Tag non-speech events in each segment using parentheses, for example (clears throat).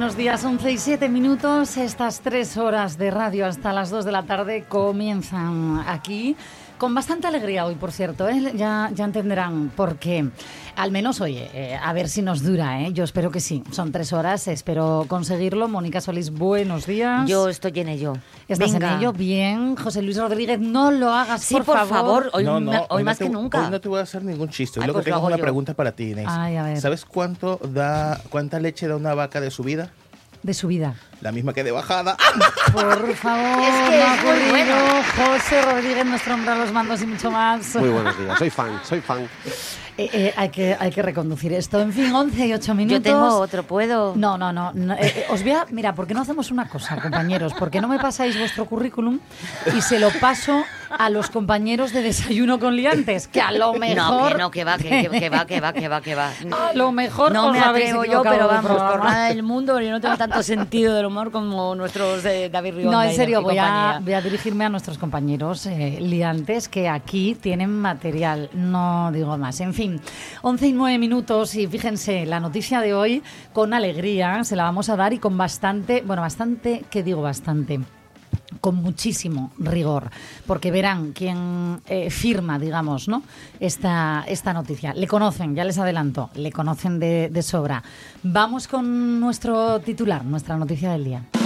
Buenos días. 11 y 7 minutos. Estas tres horas de radio hasta las 2 de la tarde comienzan aquí. Con bastante alegría hoy, por cierto. ¿eh? Ya, ya entenderán por qué. Al menos, oye, eh, a ver si nos dura. ¿eh? Yo espero que sí. Son tres horas. Espero conseguirlo. Mónica Solís, buenos días. Yo estoy en ello. ¿Estás Venga. en ello? Bien. José Luis Rodríguez, no lo hagas, Sí, por, por, favor. Hoy, No, no, hoy más te- que nunca. Hoy no te voy a hacer ningún chiste. Hoy Ay, lo que pues lo tengo es una yo. pregunta para ti, Inés. Ay, a ver. ¿Sabes cuánto da, cuánta leche da una vaca de subida? De su vida. La misma que de bajada. (laughs) Por favor, Es que no ha es muy bueno. José Rodríguez, nuestro hombre a los mandos y mucho más. Muy buenos días, soy fan, soy fan. Eh, eh, hay, que, hay que reconducir esto. En fin, 11 y 8 minutos. Yo tengo otro, ¿puedo? No, no, no. no, eh, os voy a. Mira, ¿por qué no hacemos una cosa, compañeros? ¿Por qué no me pasáis vuestro currículum y se lo paso a los compañeros de desayuno con liantes? Que a lo No, mejor. que no, que va, que, que- que va, que va, que va, que va. A lo mejor no os me atrevo yo, pero de vamos, por nada del mundo, porque yo no tengo tanto sentido del humor como nuestros de David Rionda. No, en serio, voy a, voy a dirigirme a nuestros compañeros eh, liantes que aquí tienen material, no digo más. En fin, 11 y 9 minutos y fíjense, la noticia de hoy con alegría se la vamos a dar y con bastante, bueno, bastante, ¿qué digo bastante? Con muchísimo rigor, porque verán quién eh, firma, digamos, ¿no? esta, esta noticia. Le conocen, ya les adelanto, le conocen de, de sobra. Vamos con nuestro titular, nuestra noticia del día.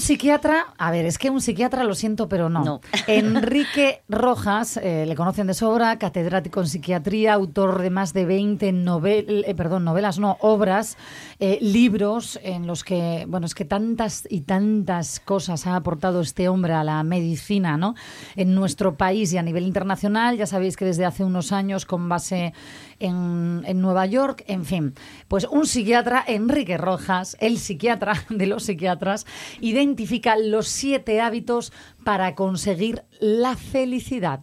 Un psiquiatra, a ver, es que un psiquiatra lo siento, pero no. No. (laughs) Enrique Rojas, eh, le conocen de sobra, catedrático en psiquiatría, autor de más de 20 novel, eh, perdón, novelas, no, obras, eh, libros en los que, bueno, es que tantas y tantas cosas ha aportado este hombre a la medicina, ¿no? En nuestro país y a nivel internacional, ya sabéis que desde hace unos años con base en, en Nueva York, en fin, pues un psiquiatra, Enrique Rojas, el psiquiatra (laughs) de los psiquiatras, identifica los siete hábitos para conseguir la felicidad.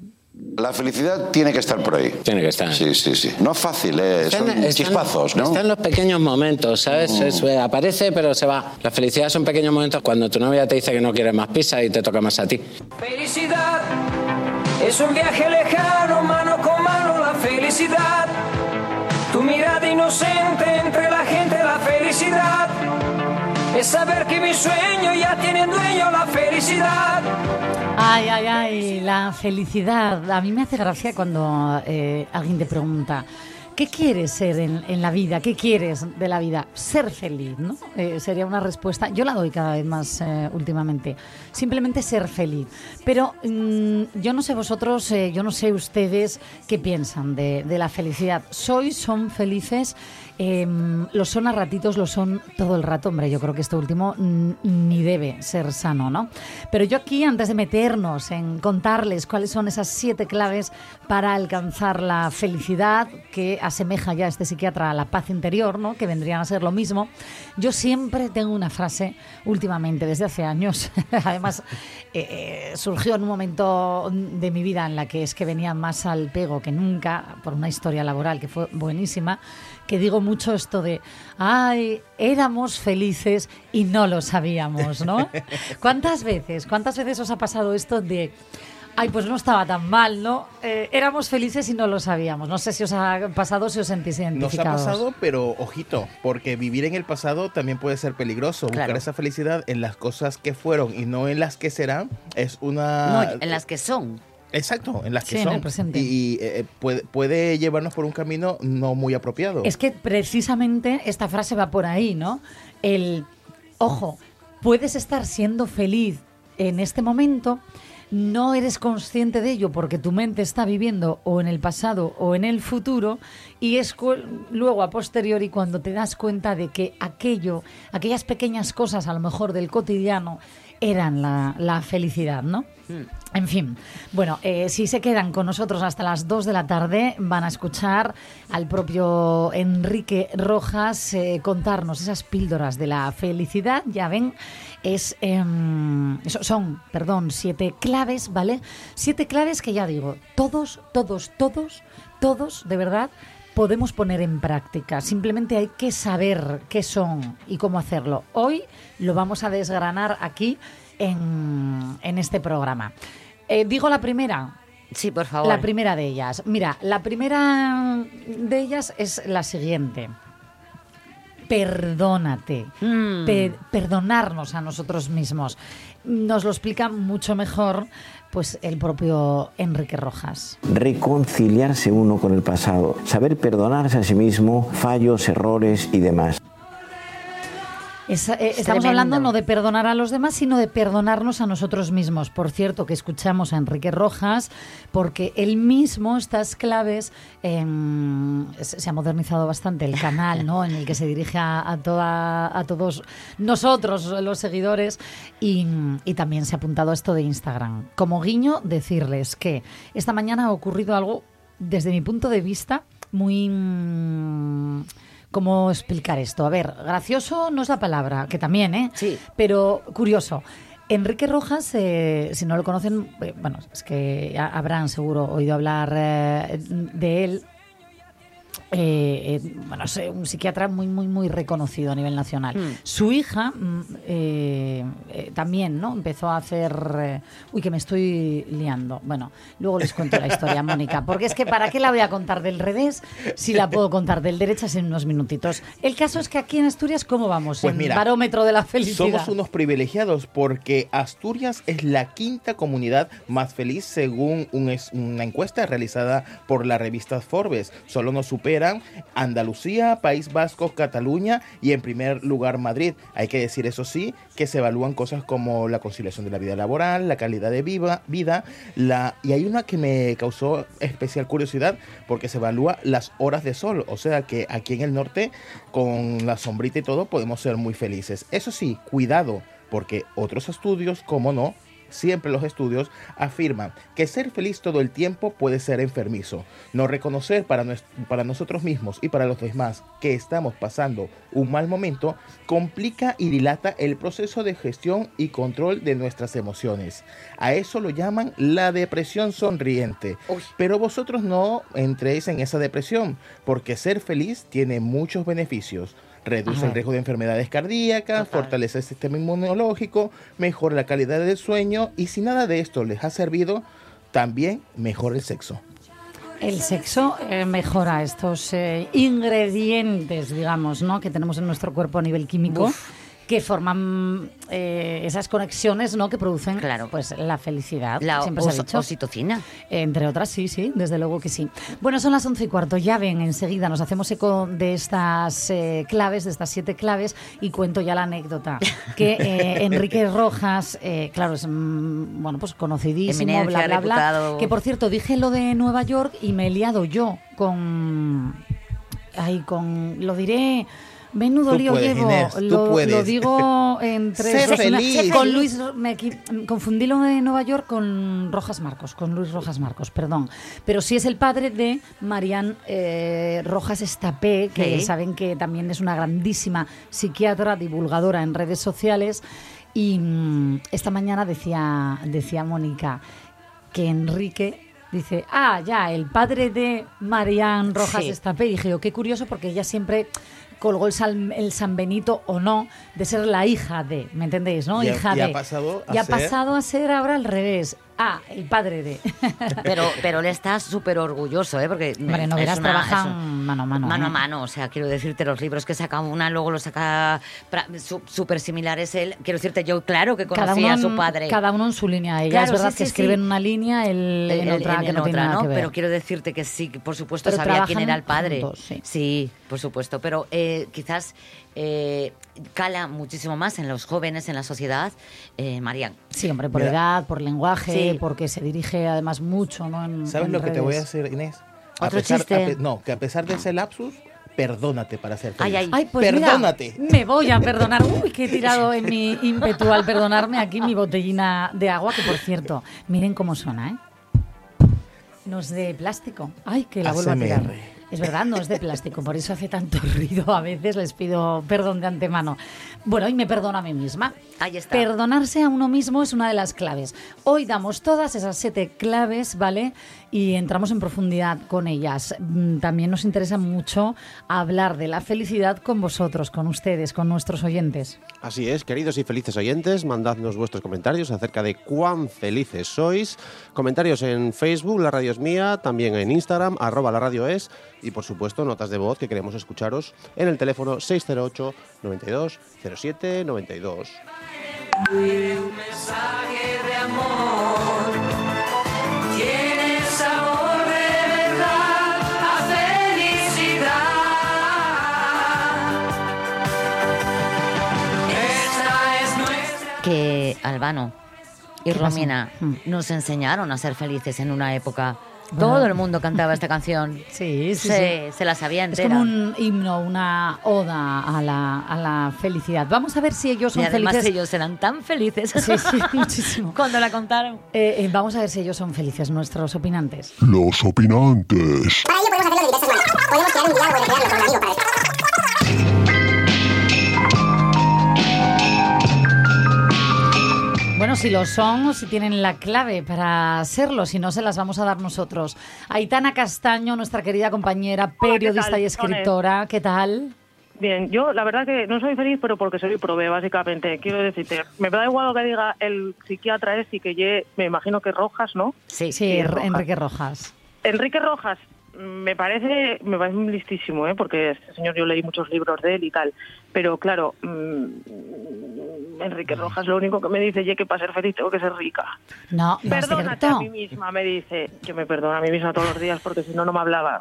La felicidad tiene que estar por ahí. Tiene que estar. Sí, sí, sí. No es fácil, ¿eh? Son Está en- chispazos, ¿no? Está en los pequeños momentos, ¿sabes? Es- eh, aparece, pero se va. La felicidad son pequeños momentos cuando tu novia te dice que no quiere más pizza y te toca más a ti. Felicidad es un viaje lejano, mano con felicidad. Tu mirada inocente entre la gente, la felicidad. Es saber que mi sueño ya tiene dueño, la felicidad. Ay, ay, ay, la felicidad. A mí me hace gracia cuando eh, alguien te pregunta, ¿qué quieres ser en, la vida? ¿Qué quieres de la vida? Ser feliz, ¿no? Eh, sería una respuesta. Yo la doy cada vez más eh, últimamente. Simplemente ser feliz. Pero mm, yo no sé vosotros, eh, yo no sé ustedes qué piensan de, de la felicidad. ¿Sois, son felices? Eh, lo son a ratitos, lo son todo el rato. Hombre, yo creo que esto último ni debe ser sano, ¿no? Pero yo aquí, antes de meternos en contarles cuáles son esas siete claves para alcanzar la felicidad, que asemeja ya este psiquiatra a la paz interior, ¿no? Que vendrían a ser lo mismo, yo siempre tengo una frase, últimamente, desde hace años, (laughs) además eh, eh, surgió en un momento de mi vida en la que es que venía más al pego que nunca, por una historia laboral que fue buenísima, que digo mucho esto de, ay, éramos felices y no lo sabíamos, ¿no? (laughs) ¿Cuántas veces, cuántas veces os ha pasado esto de, ay, pues no estaba tan mal, ¿no? Eh, éramos felices y no lo sabíamos. No sé si os ha pasado, si os sentís Nos ha identificados. pasado, pero ojito, porque vivir en el pasado también puede ser peligroso. Claro. Buscar esa felicidad en las cosas que fueron y no en las que serán es una... No, en las que son. Exacto, en las que Sí, en son. el presente. Y, eh, puede, puede llevarnos por un camino no muy apropiado. Es que precisamente esta frase va por ahí, ¿no? El, ojo, puedes estar siendo feliz en este momento, no eres consciente de ello porque tu mente está viviendo o en el pasado o en el futuro y es luego a posteriori cuando te das cuenta de que aquello, aquellas pequeñas cosas a lo mejor del cotidiano eran la, la felicidad, ¿no? En fin, bueno, eh, si se quedan con nosotros hasta las 2 de la tarde, van a escuchar al propio Enrique Rojas eh, contarnos esas píldoras de la felicidad. Ya ven, es, em, son, perdón, siete claves, ¿vale? Siete claves que ya digo, todos, todos, todos, todos, de verdad, podemos poner en práctica. Simplemente hay que saber qué son y cómo hacerlo. Hoy lo vamos a desgranar aquí en, en este programa. Eh, digo la primera. Sí, por favor. La primera de ellas. Mira, la primera de ellas es la siguiente. Perdónate. Mm. Per- perdonarnos a nosotros mismos. Nos lo explica mucho mejor pues el propio Enrique Rojas. reconciliarse uno con el pasado, saber perdonarse a sí mismo, fallos, errores y demás. Es- eh, estamos tremendo. hablando no de perdonar a los demás, sino de perdonarnos a nosotros mismos. Por cierto, que escuchamos a Enrique Rojas, porque él mismo, estas claves, em, se ha modernizado bastante el canal, ¿no? En el que se dirige a, a toda, a todos nosotros, los seguidores, y, y también se ha apuntado a esto de Instagram. Como guiño, decirles que esta mañana ha ocurrido algo, desde mi punto de vista, muy... ¿Cómo explicar esto? A ver, gracioso no es la palabra, que también, ¿eh? Sí. Pero curioso. Enrique Rojas, eh, si no lo conocen, eh, bueno, es que ha- habrán seguro oído hablar eh, de él. Eh, eh, bueno, es un psiquiatra muy, muy, muy reconocido a nivel nacional. Hmm. Su hija mm, eh, también, ¿no? Empezó a hacer. uy, que me estoy liando. Bueno, luego les cuento la historia, Mónica, porque es que ¿para qué la voy a contar del revés si la puedo contar del derecha en unos minutitos? El caso es que aquí en Asturias, ¿cómo vamos? Pues en mira, barómetro de la felicidad. Somos unos privilegiados porque Asturias es la quinta comunidad más feliz según un es- una encuesta realizada por la revista Forbes. Solo nos superan Andalucía, País Vasco, Cataluña y en primer lugar Madrid. Hay que decir eso sí que se evalúan cosas como la conciliación de la vida laboral, la calidad de vida, la y hay una que me causó especial curiosidad porque se evalúa las horas de sol, o sea que aquí en el norte con la sombrita y todo podemos ser muy felices. Eso sí, cuidado, porque otros estudios, como no, siempre los estudios afirman que ser feliz todo el tiempo puede ser enfermizo. No reconocer para, nues- para nosotros mismos y para los demás que estamos pasando un mal momento complica y dilata el proceso de gestión y control de nuestras emociones. A eso lo llaman la depresión sonriente. Pero vosotros no entréis en esa depresión, porque ser feliz tiene muchos beneficios. Reduce el riesgo de enfermedades cardíacas, fortalece el sistema inmunológico, mejora la calidad del sueño y si nada de esto les ha servido, también mejora el sexo. El sexo eh, mejora estos eh, ingredientes, digamos, ¿no? que tenemos en nuestro cuerpo a nivel químico, que forman eh, esas conexiones ¿no? que producen Claro. pues, la felicidad. La siempre se ha os- dicho. oxitocina. Entre otras, sí, sí, desde luego que sí. Bueno, son las once y cuarto. Ya ven, enseguida nos hacemos eco de estas eh, claves, de estas siete claves, y cuento ya la anécdota. Que eh, (laughs) Enrique Rojas, claro, es mm, bueno, pues conocidísimo, Eminencia, bla, bla, bla. Que por cierto, dije lo de Nueva York y me he liado yo con. Ay, con. Lo diré. Menudo Tú lío puedes, llevo. Inés, tú lo, puedes. lo digo entre. (laughs) Sé feliz. Con Luis. Me confundí lo de Nueva York con Rojas Marcos, con Luis Rojas Marcos, perdón. Pero sí es el padre de Marian eh, Rojas Estapé, que Sí. saben que también es una grandísima psiquiatra, divulgadora en redes sociales. Y mm, esta mañana decía, decía Mónica que Enrique dice, ah, ya, el padre de Marian Rojas Sí. Estapé. Y dije, yo, qué curioso, porque ella siempre colgó el, San- el San Benito o no de ser la hija de, ¿me entendéis? ¿no? Y hija y ha de. pasado a y ha pasado a ser ahora al revés. Ah, el padre de. (laughs) Pero, pero él está súper orgulloso, ¿eh? Porque Hombre, no verás, una- trabajan es un- mano a mano. Mano a mano, o sea, quiero decirte, los libros que saca una, luego los saca súper similares él. Quiero decirte, yo claro que conocía a su padre. cada uno en su línea. Ella Claro, es verdad sí, que sí, escribe en una línea, él en otra que en no tiene otra, que ver. Pero quiero decirte que sí, por supuesto Pero sabía quién era el padre. juntos, sí. por supuesto. Pero eh, quizás eh, cala muchísimo más en los jóvenes, en la sociedad, eh, Marian. Sí, hombre, por Mira. edad, por lenguaje, Sí. porque se dirige además mucho, ¿no? En- ¿Sabes en lo que te voy a decir, Inés? ¿Otro pesar, chiste? a pe- no, que a pesar de ese lapsus, perdónate para ser feliz. Ay, ay. Ay, pues mira, Perdónate. me voy a perdonar. Uy, que he tirado en mi ímpetu al perdonarme aquí mi botellina de agua, que por cierto, miren cómo suena, ¿eh? No es de plástico. Ay, que la vuelvo a tirar. Es verdad, no es de plástico, por eso hace tanto (laughs) ruido. A veces les pido perdón de antemano. Bueno, y me perdono a mí misma. Ahí está. Perdonarse a uno mismo es una de las claves. Hoy damos todas esas siete claves, ¿vale? Y entramos en profundidad con ellas. Mm, También nos interesa mucho hablar de la felicidad con vosotros, con ustedes, con nuestros oyentes. Así es, queridos y felices oyentes, mandadnos vuestros comentarios acerca de cuán felices sois. Comentarios en Facebook, la radio es mía, también en Instagram, arroba la radio es, y por supuesto notas de voz que queremos escucharos en el teléfono 608 92 07 92. Un mensaje de amor tiene sabor de verdad a felicidad. Esta es nuestra. Que Albano y. Romina Mm. nos enseñaron a ser felices en una época. Todo el mundo cantaba esta canción. (laughs) Sí, sí, se, se la sabía Es entera. como un himno, una oda a la, a la felicidad. Vamos a ver si ellos son y además felices. ellos eran tan felices. Sí, sí, (laughs) muchísimo. Cuando la contaron. Eh, eh, vamos a ver si ellos son felices, nuestros opinantes. Los opinantes. Para ello podemos hacerlo de diversas maneras. Podemos crear un diálogo recrearlo con un amigo para Bueno, si lo son o si tienen la clave para serlo, si no se las vamos a dar nosotros. Aitana Castaño, nuestra querida compañera, periodista y escritora, ¿qué tal? Bien, yo la verdad que no soy feliz, pero porque soy prove, básicamente. Quiero decirte, me da igual lo que diga el psiquiatra este, que ye- me imagino que Rojas, ¿no? Sí, Sí, Rojas. Enrique Rojas. Enrique Rojas me parece me parece muy listísimo, ¿eh? porque este señor yo leí muchos libros de él y tal. Pero claro, mm, Enrique Rojas lo único que me dice, ye que para ser feliz tengo que ser rica. No, no es Perdónate a mí misma, me dice. Yo me perdono a mí misma todos los días porque si no, no me hablaba.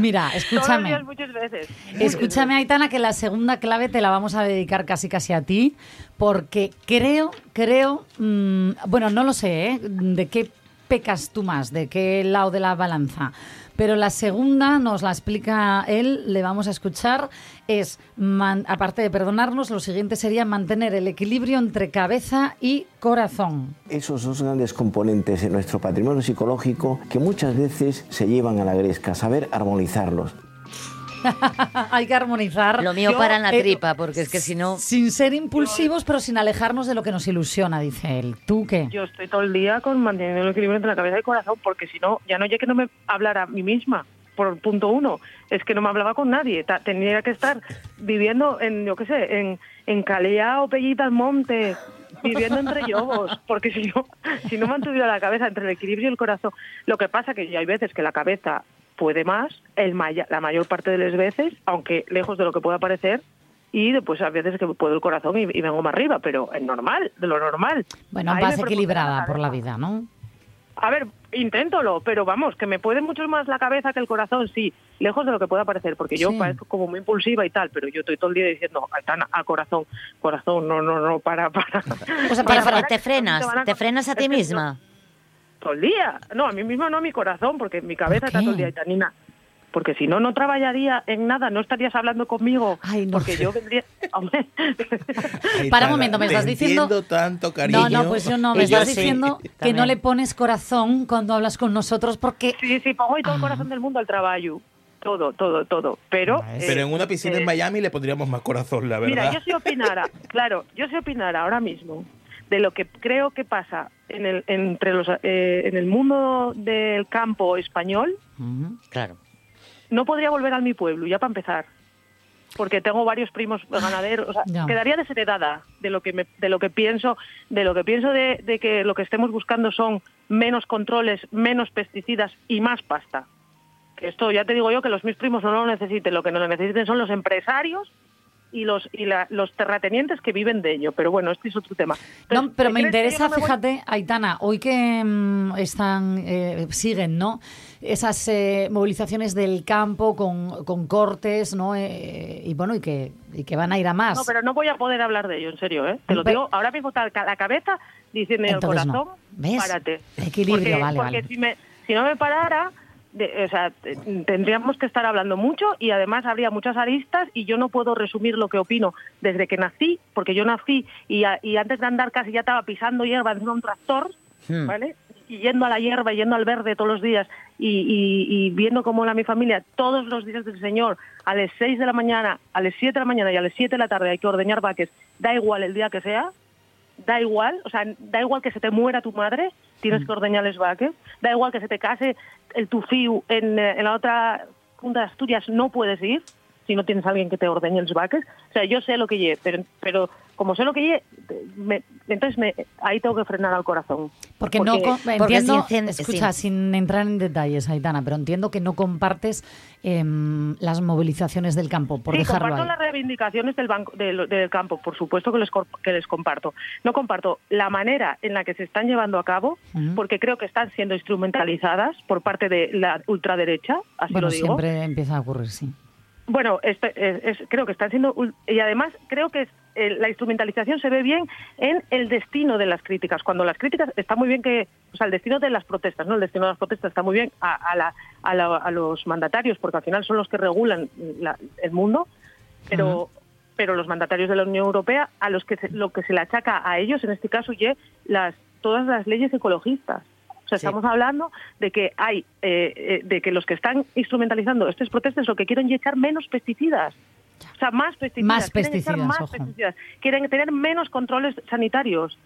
Mira, escúchame. días, muchas veces. Escúchame, Aitana, que la segunda clave te la vamos a dedicar casi casi a ti, porque creo, creo, mm, bueno, no lo sé, ¿eh? ¿De qué pecas tú? ¿De qué lado de la balanza? Pero la segunda nos la explica él, le vamos a escuchar, es, aparte de perdonarnos, lo siguiente sería mantener el equilibrio entre cabeza y corazón. Esos dos grandes componentes en nuestro patrimonio psicológico que muchas veces se llevan a la gresca, saber armonizarlos. (laughs) Hay que armonizar. Lo mío Yo, para en la eh, tripa, porque es que si no... Sin ser impulsivos, pero sin alejarnos de lo que nos ilusiona, dice él. ¿Tú qué? Yo estoy todo el día con manteniendo el equilibrio entre la cabeza y el corazón, porque si no, ya no ya que no me hablara a mí misma, por punto uno, es que no me hablaba con nadie. Ta- Tenía que estar viviendo en, yo qué sé, en, en Calea o Pellita al Monte, viviendo entre lobos, porque si no, si no mantuviera la cabeza entre el equilibrio y el corazón. Lo que pasa que ya hay veces que la cabeza puede más, el maya- la mayor parte de las veces, aunque lejos de lo que pueda parecer, y después a veces que puedo el corazón y, y vengo más arriba, pero es normal, de lo normal. Bueno, Ahí vas equilibrada por la vida, ¿no? A ver, inténtolo, pero vamos, que me puede mucho más la cabeza que el corazón, sí, lejos de lo que pueda parecer, porque yo Sí. parezco como muy impulsiva y tal, pero yo estoy todo el día diciendo, Aitana, al corazón, corazón, no, no, no, para, para. O sea, Para, te, para, te que frenas, te van a- te frenas a ti yo- misma. Todo el día. No, a mí mismo no, a mi corazón, porque mi cabeza ¿Por está todo el día, Aitanina. Porque si no, no trabajaría en nada, no estarías hablando conmigo. Ay, no. Porque yo vendría... (laughs) Hombre, Para un momento, ¿me estás diciendo- entiendo tanto cariño. No, no, pues yo no. Me estás sí, diciendo (laughs) que también. no le pones corazón cuando hablas con nosotros porque... sí, sí, pongo hoy todo el Ah. corazón del mundo al trabajo. Todo, todo, todo. Pero... Pero eh, en una piscina eh, en Miami le pondríamos más corazón, la verdad. Mira, yo si opinara, (laughs) claro, yo si opinara ahora mismo de lo que creo que pasa en el, entre los, eh, en el mundo del campo español. Claro. no podría volver a mi pueblo, ya para empezar. Porque tengo varios primos ganaderos, o sea, Ya. quedaría desheredada de lo que me- de lo que pienso, de lo que pienso de, de que lo que estemos buscando son menos controles, menos pesticidas y más pasta. Que esto ya te digo yo que los mis primos no lo necesiten, lo que no lo necesiten son los empresarios y los y la- los terratenientes que viven de ello. Pero bueno, este es otro tema. No, pero me ¿crees que yo interesa, no me voy- fíjate, Aitana, hoy que mm, están, eh, siguen, ¿no? Esas eh, movilizaciones del campo con, con cortes, ¿no? Eh, y bueno, y que, y que van a ir a más. No, pero no voy a poder hablar de ello, en serio, ¿eh? Te lo Pero- digo ahora mismo está la cabeza diciendo el Entonces no. corazón, ¿Ves? párate. Equilibrio, porque, vale, porque vale. Si, me, si no me parara, de- o sea, te- tendríamos que estar hablando mucho y además habría muchas aristas y yo no puedo resumir lo que opino desde que nací, porque yo nací y, a- y antes de andar casi ya estaba pisando hierba encima de un tractor, Hmm. ¿vale? Y yendo a la hierba, yendo al verde todos los días y, y- y viendo cómo la mi familia todos los días del Señor, a las 6 de la mañana, a las 7 de la mañana y a las 7 de la tarde hay que ordeñar vaques, da igual el día que sea, da igual, o sea, da igual que se te muera tu madre, tienes que ordeñarles vaques, da igual que se te case el tu fiu en, eh, en la otra punta de Asturias, no puedes ir si no tienes a alguien que te ordeñe los vaques. O sea, yo sé lo que lleve, pero, pero como sé lo que lleve, me- entonces me, ahí tengo que frenar al corazón. Porque, no porque entiendo, escucha, sin- sin entrar en detalles, Aitana, pero entiendo que no compartes em, las movilizaciones del campo, por sí, dejarlo comparto ahí. las reivindicaciones del, banco, del, del campo, por supuesto que les, que les comparto. No comparto la manera en la que se están llevando a cabo, porque creo que están siendo instrumentalizadas por parte de la ultraderecha, así Bueno, lo digo. siempre empieza a ocurrir, sí. Bueno, este, es- es- creo que están siendo y además creo que es, eh, la instrumentalización se ve bien en el destino de las críticas. Cuando las críticas está muy bien que, o sea, el destino de las protestas, no, el destino de las protestas está muy bien a, a la- a la- a los mandatarios porque al final son los que regulan la- el mundo, pero pero los mandatarios de la Unión Europea a los que se- lo que se le achaca a ellos en este caso ye las todas las leyes ecologistas. O sea, Sí. estamos hablando de que hay, eh, eh, de que los que están instrumentalizando estas protestas lo que quieren es echar menos pesticidas. O sea, más pesticidas. Más quieren echar pesticidas, más ojo. pesticidas. Quieren tener menos controles sanitarios.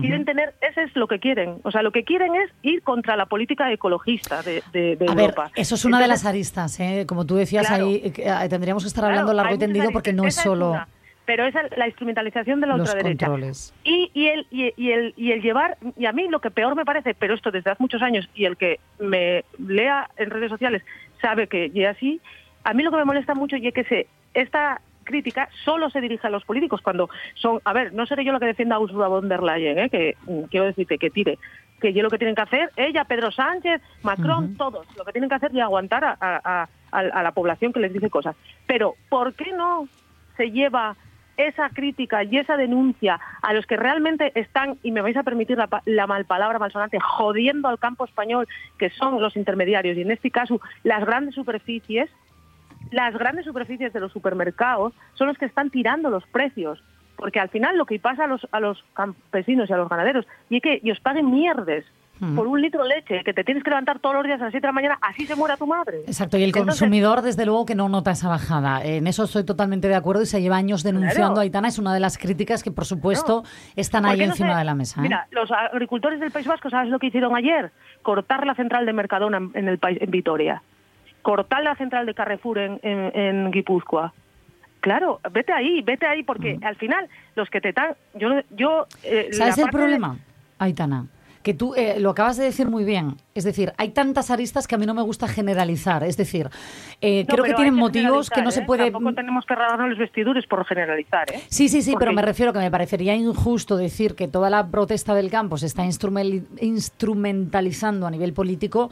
Quieren tener, ese es lo que quieren. O sea, lo que quieren es ir contra la política ecologista de, de- de A ver, Europa. eso es una de las aristas, ¿eh? como tú decías Claro. ahí, eh, eh, tendríamos que estar Claro, hablando largo y tendido porque no es solo una, pero es la instrumentalización de la los ultraderecha. controles. Y, y, el, y, y el, y el llevar, y a mí lo que peor me parece, pero esto desde hace muchos años, y el que me lea en redes sociales sabe que es así, a mí lo que me molesta mucho y es que se, esta crítica solo se dirige a los políticos cuando son, a ver, no seré yo la que defienda a Ursula von der Leyen, ¿eh? que mm, quiero decirte que tire, que yo lo que tienen que hacer, ella, Pedro Sánchez, Macron, todos, lo que tienen que hacer es aguantar a, a- a- a la población que les dice cosas. Pero, ¿por qué no se lleva esa crítica y esa denuncia a los que realmente están, y me vais a permitir la, la malpalabra malsonante, jodiendo al campo español, que son los intermediarios, y en este caso las grandes superficies, las grandes superficies de los supermercados son los que están tirando los precios. Porque al final lo que pasa a los, a los campesinos y a los ganaderos y es que ellos paguen mierdes Por un litro de leche que te tienes que levantar todos los días a las 7 de la mañana, así se muera tu madre. Exacto, y el Entonces, consumidor, desde luego, que no nota esa bajada. En eso estoy totalmente de acuerdo y se lleva años denunciando. Claro. Aitana es una de las críticas que, por supuesto, están ¿Por ahí no encima de la mesa. ¿eh? Mira, los agricultores del País Vasco, ¿sabes lo que hicieron ayer? Cortar la central de Mercadona en, el país, en Vitoria. Cortar la central de Carrefour en, en, en Guipúzcoa. Claro, vete ahí, vete ahí, porque al final los que te están... Yo, yo, eh, ¿Sabes el de- problema, Aitana? Que tú eh, lo acabas de decir muy bien. Es decir, hay tantas aristas que a mí no me gusta generalizar. Es decir, eh, No, creo que tienen motivos que no se ¿eh? puede... Tampoco tenemos que rasgarnos los vestidures por generalizar, ¿eh? Sí, sí, sí, pero me refiero que me parecería injusto decir que toda la protesta del campo se está instrumentalizando a nivel político,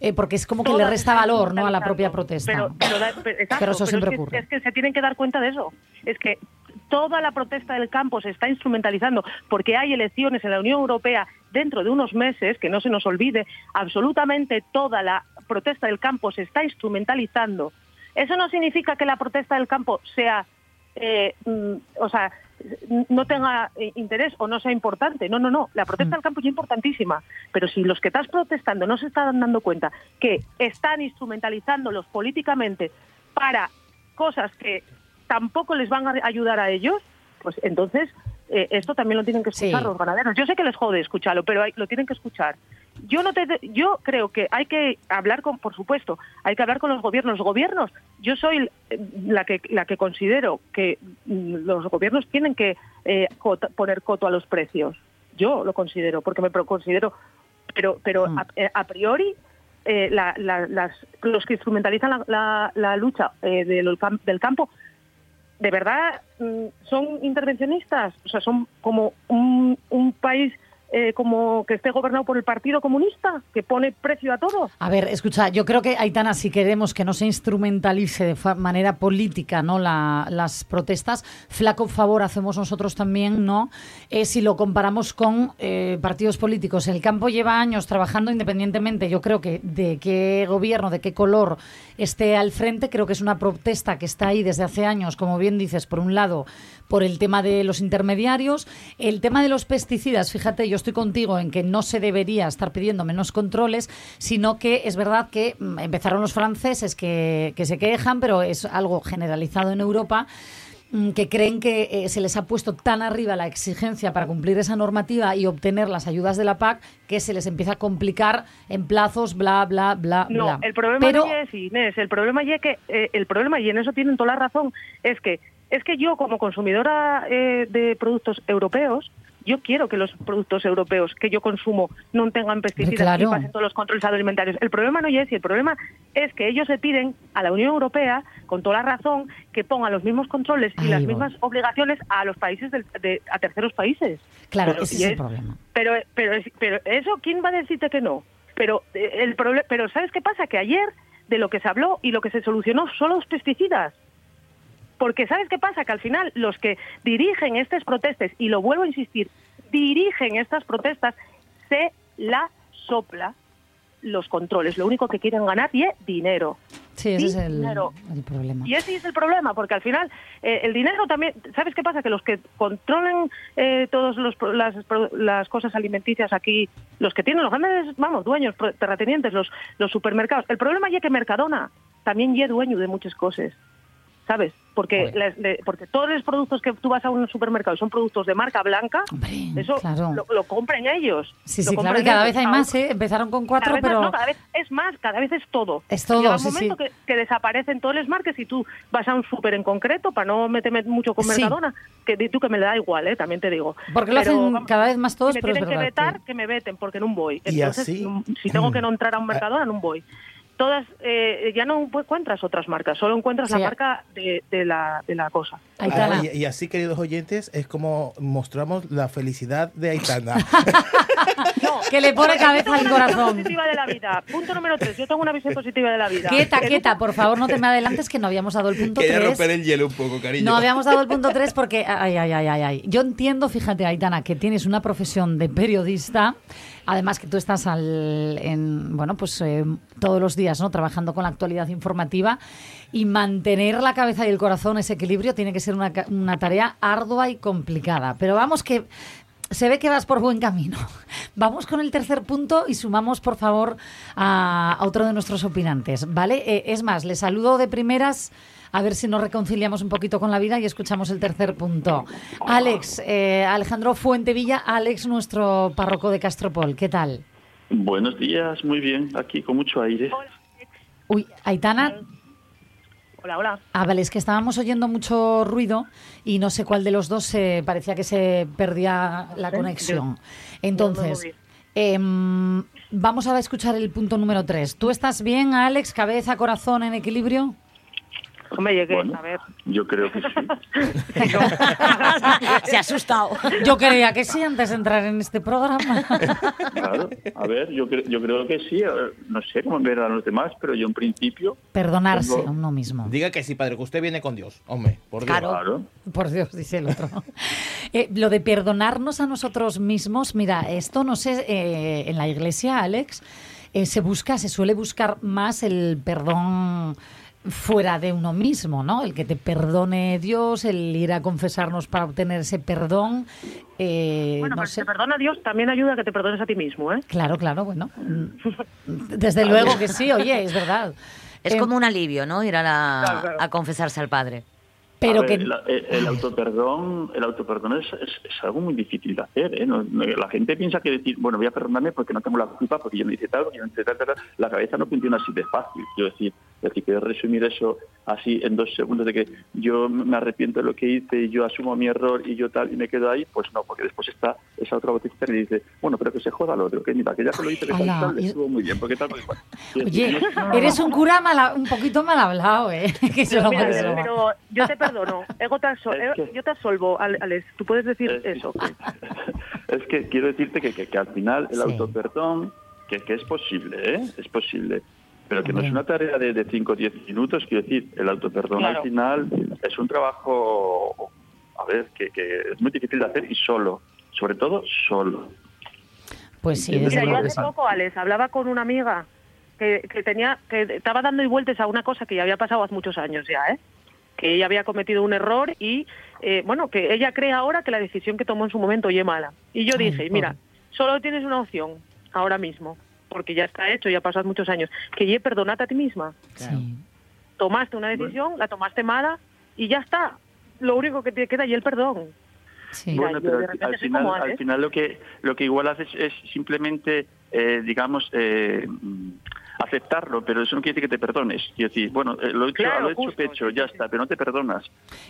eh, porque es como que le resta valor ¿no? a la propia protesta. Pero, pero da- pero- exacto, Pero eso es siempre que- ocurre. Es que se tienen que dar cuenta de eso. Es que toda la protesta del campo se está instrumentalizando porque hay elecciones en la Unión Europea dentro de unos meses, que no se nos olvide, absolutamente toda la protesta del campo se está instrumentalizando. Eso no significa que la protesta del campo sea, eh, mm, o sea, no tenga eh, interés o no sea importante. No, no, no. La protesta del campo es importantísima. Pero si los que estás protestando no se están dando cuenta que están instrumentalizándolos políticamente para cosas que tampoco les van a ayudar a ellos, pues entonces eh, esto también lo tienen que escuchar Sí. los ganaderos. Yo sé que les jode escucharlo, pero hay- lo tienen que escuchar. Yo no te, yo creo que hay que hablar con, por supuesto, hay que hablar con los gobiernos. Los gobiernos, yo soy eh, la que la que considero que mm, los gobiernos tienen que eh, cota- poner coto a los precios. Yo lo considero, porque me considero, pero pero Mm. a, eh, a priori eh, la- la- las, los que instrumentalizan la, la- la lucha eh, del, del campo de verdad mm, son intervencionistas, o sea, son como un, un país eh, como que esté gobernado por el Partido Comunista, que pone precio a todo. A ver, escucha, yo creo que, Aitana, si queremos que no se instrumentalice de manera política no la- las protestas, flaco favor hacemos nosotros también, ¿no? Eh, si lo comparamos con eh, partidos políticos. El campo lleva años trabajando independientemente, yo creo que de qué gobierno, de qué color esté al frente, creo que es una protesta que está ahí desde hace años, como bien dices, por un lado, por el tema de los intermediarios, el tema de los pesticidas, fíjate, yo estoy contigo en que no se debería estar pidiendo menos controles, sino que es verdad que mm, empezaron los franceses que, que se quejan, pero es algo generalizado en Europa mm, que creen que eh, se les ha puesto tan arriba la exigencia para cumplir esa normativa y obtener las ayudas de la PAC que se les empieza a complicar en plazos, bla, bla, bla, No, bla. el problema Pero es Inés, el problema ya que eh, el problema y en eso tienen toda la razón es que es que yo como consumidora eh, de productos europeos yo quiero que los productos europeos que yo consumo no tengan pesticidas Claro. y pasen todos los controles alimentarios. El problema no es y el problema es que ellos le piden a la Unión Europea, con toda la razón, que ponga los mismos controles y las voy. mismas obligaciones a los países del- de, a terceros países. claro, Pero- ese es el problema. pero, pero, pero eso, ¿quién va a decirte que no? Pero eh, el pero ¿sabes qué pasa? Que ayer de lo que se habló y lo que se solucionó son los pesticidas. Porque ¿sabes qué pasa? Que al final los que dirigen estas protestas, y lo vuelvo a insistir, dirigen estas protestas, se la sopla los controles. Lo único que quieren ganar y es dinero. Sí, ese es el, problema. Y ese es el problema, porque al final eh, el dinero también, ¿sabes qué pasa? Que los que controlan eh, todas las, las cosas alimenticias aquí, los que tienen los grandes, vamos, dueños, terratenientes, los, los supermercados, el problema ya que Mercadona también ya es dueño de muchas cosas, ¿sabes? Porque, les- le- porque todos los productos que tú vas a un supermercado y son productos de marca blanca, eso claro. lo, lo compran ellos. Sí, Lo sí, claro, y cada vez hay más, ¿eh? Empezaron con cada cuatro, vez más, pero... no, cada vez es más, cada vez es todo. Es todo, Llega un sí, momento sí. Que, que desaparecen todos los marques y tú vas a un súper en concreto, para no meterme mucho con Sí. Mercadona, que di tú que me le da igual, ¿eh? también te digo. Porque lo Pero, hacen vamos, cada vez más todos, si me pero es tienen que vetar, que... me veten, porque no voy. Y Entonces, así- mm, si tengo que no entrar a un (clears throat) Mercadona, no voy. Todas, eh, ya no encuentras otras marcas, solo encuentras Sí. la marca de, de la, de la cosa. Ah, y, y así, queridos oyentes, es como mostramos la felicidad de Aitana. (laughs) que le pone Yo cabeza tengo al una visión corazón. positiva de la vida. Punto número tres. Yo tengo una visión positiva de la vida. Quieta, quieta, por favor, no te me adelantes que no habíamos dado el punto Quería 3. romper el hielo un poco, cariño. No habíamos dado el punto 3 porque, ay, ay, ay, ay, ay. Yo entiendo, fíjate, Aitana, que tienes una profesión de periodista, además que tú estás al, en, bueno, pues eh, todos los días, ¿no? Trabajando con la actualidad informativa y mantener la cabeza y el corazón, ese equilibrio, tiene que ser una, una tarea ardua y complicada. Pero vamos que se ve que vas por buen camino. (laughs) Vamos con el tercer punto y sumamos, por favor, a, otro de nuestros opinantes, ¿vale? Eh, es más, le saludo de primeras a ver si nos reconciliamos un poquito con la vida y escuchamos el tercer punto. Alex, eh, Alejandro Fuentevilla, Alex, nuestro párroco de Castropol, ¿qué tal? Buenos días, muy bien, aquí con mucho aire. Uy, Aitana, Hola, hola. Ah, vale, es que estábamos oyendo mucho ruido y no sé cuál de los dos se parecía que se perdía la conexión. Entonces, em, vamos a escuchar el punto número 3. ¿Tú estás bien, Alex? ¿Cabeza, corazón en equilibrio? Hombre, llegué, Bueno. a ver. Yo creo que sí. (laughs) Se ha asustado. Yo creía que sí antes de entrar en este programa. Claro, a ver, yo, cre- yo creo que sí. eh, No sé cómo verán los demás, pero yo en principio. Perdonarse Tengo- a uno mismo. Diga que sí, padre, que usted viene con Dios. Hombre, por Dios. Claro. Por Dios, dice el otro. Eh, lo de perdonarnos a nosotros mismos, mira, esto no sé, eh, en la iglesia, Alex, eh, se busca, se suele buscar más el perdón fuera de uno mismo, ¿no? El que te perdone Dios, el ir a confesarnos para obtener ese perdón. eh, Bueno, no pues sé. te perdona Dios, también ayuda a que te perdones a ti mismo, ¿eh? Claro, claro, bueno. (laughs) Desde luego que sí, oye, es verdad. Es Eh, como un alivio, ¿no? Ir a, la- Claro, claro. a confesarse al padre. Pero ver, que... el, el- el autoperdón, el autoperdón es, es- es algo muy difícil de hacer. ¿eh? No- no- la gente piensa que decir, bueno, voy a perdonarme porque no tengo la culpa, porque yo no hice tal, porque yo no hice tal, tal, tal. La cabeza no funciona así de fácil. Quiero decir, Es decir, que resumir eso así en dos segundos de que yo me arrepiento de lo que hice y yo asumo mi error y yo tal y me quedo ahí, pues no, porque después está esa otra vocecita que dice, bueno, pero que se joda lo otro, que mira, que ya que lo hice, que tal, le y- estuvo muy bien, porque tal, porque cual. (laughs) Y es Oye, eres un cura mal- un poquito mal hablado, ¿eh? (laughs) Que se lo Mira, pero yo te perdono. Ego te asol- (laughs) eh, yo te absolvo, Ale- Alex. Tú puedes decir eso. Es que quiero decirte que, que, que al final el Sí. autoperdón, que, que es posible, ¿eh? Es posible. Pero que no es una tarea de, de 5 o 10 minutos, quiero decir, el autoperdón Claro. al final es un trabajo, a ver, que, que es muy difícil de hacer y solo, sobre todo solo. Pues sí, Mira, desde Mira, yo hace poco, Alex, hablaba con una amiga que, que tenía, que estaba dando y vueltas a una cosa que ya había pasado hace muchos años ya, ¿eh? Que ella había cometido un error y, eh, bueno, que ella cree ahora que la decisión que tomó en su momento oye mala. Y yo Ay, dije, mira, solo tienes una opción ahora mismo, porque ya está hecho, ya pasan muchos años, que ye perdonate a ti misma. Sí. Tomaste una decisión, la tomaste mala y ya está. Lo único que te queda y el perdón. Sí. Bueno, pero al, al final, al final lo que lo que igual haces es simplemente, eh, digamos, eh, aceptarlo, pero eso no quiere decir que te perdones. Quiero decir, bueno, eh, lo he hecho, Claro, lo he hecho justo, pecho, ya está, pero no te perdonas.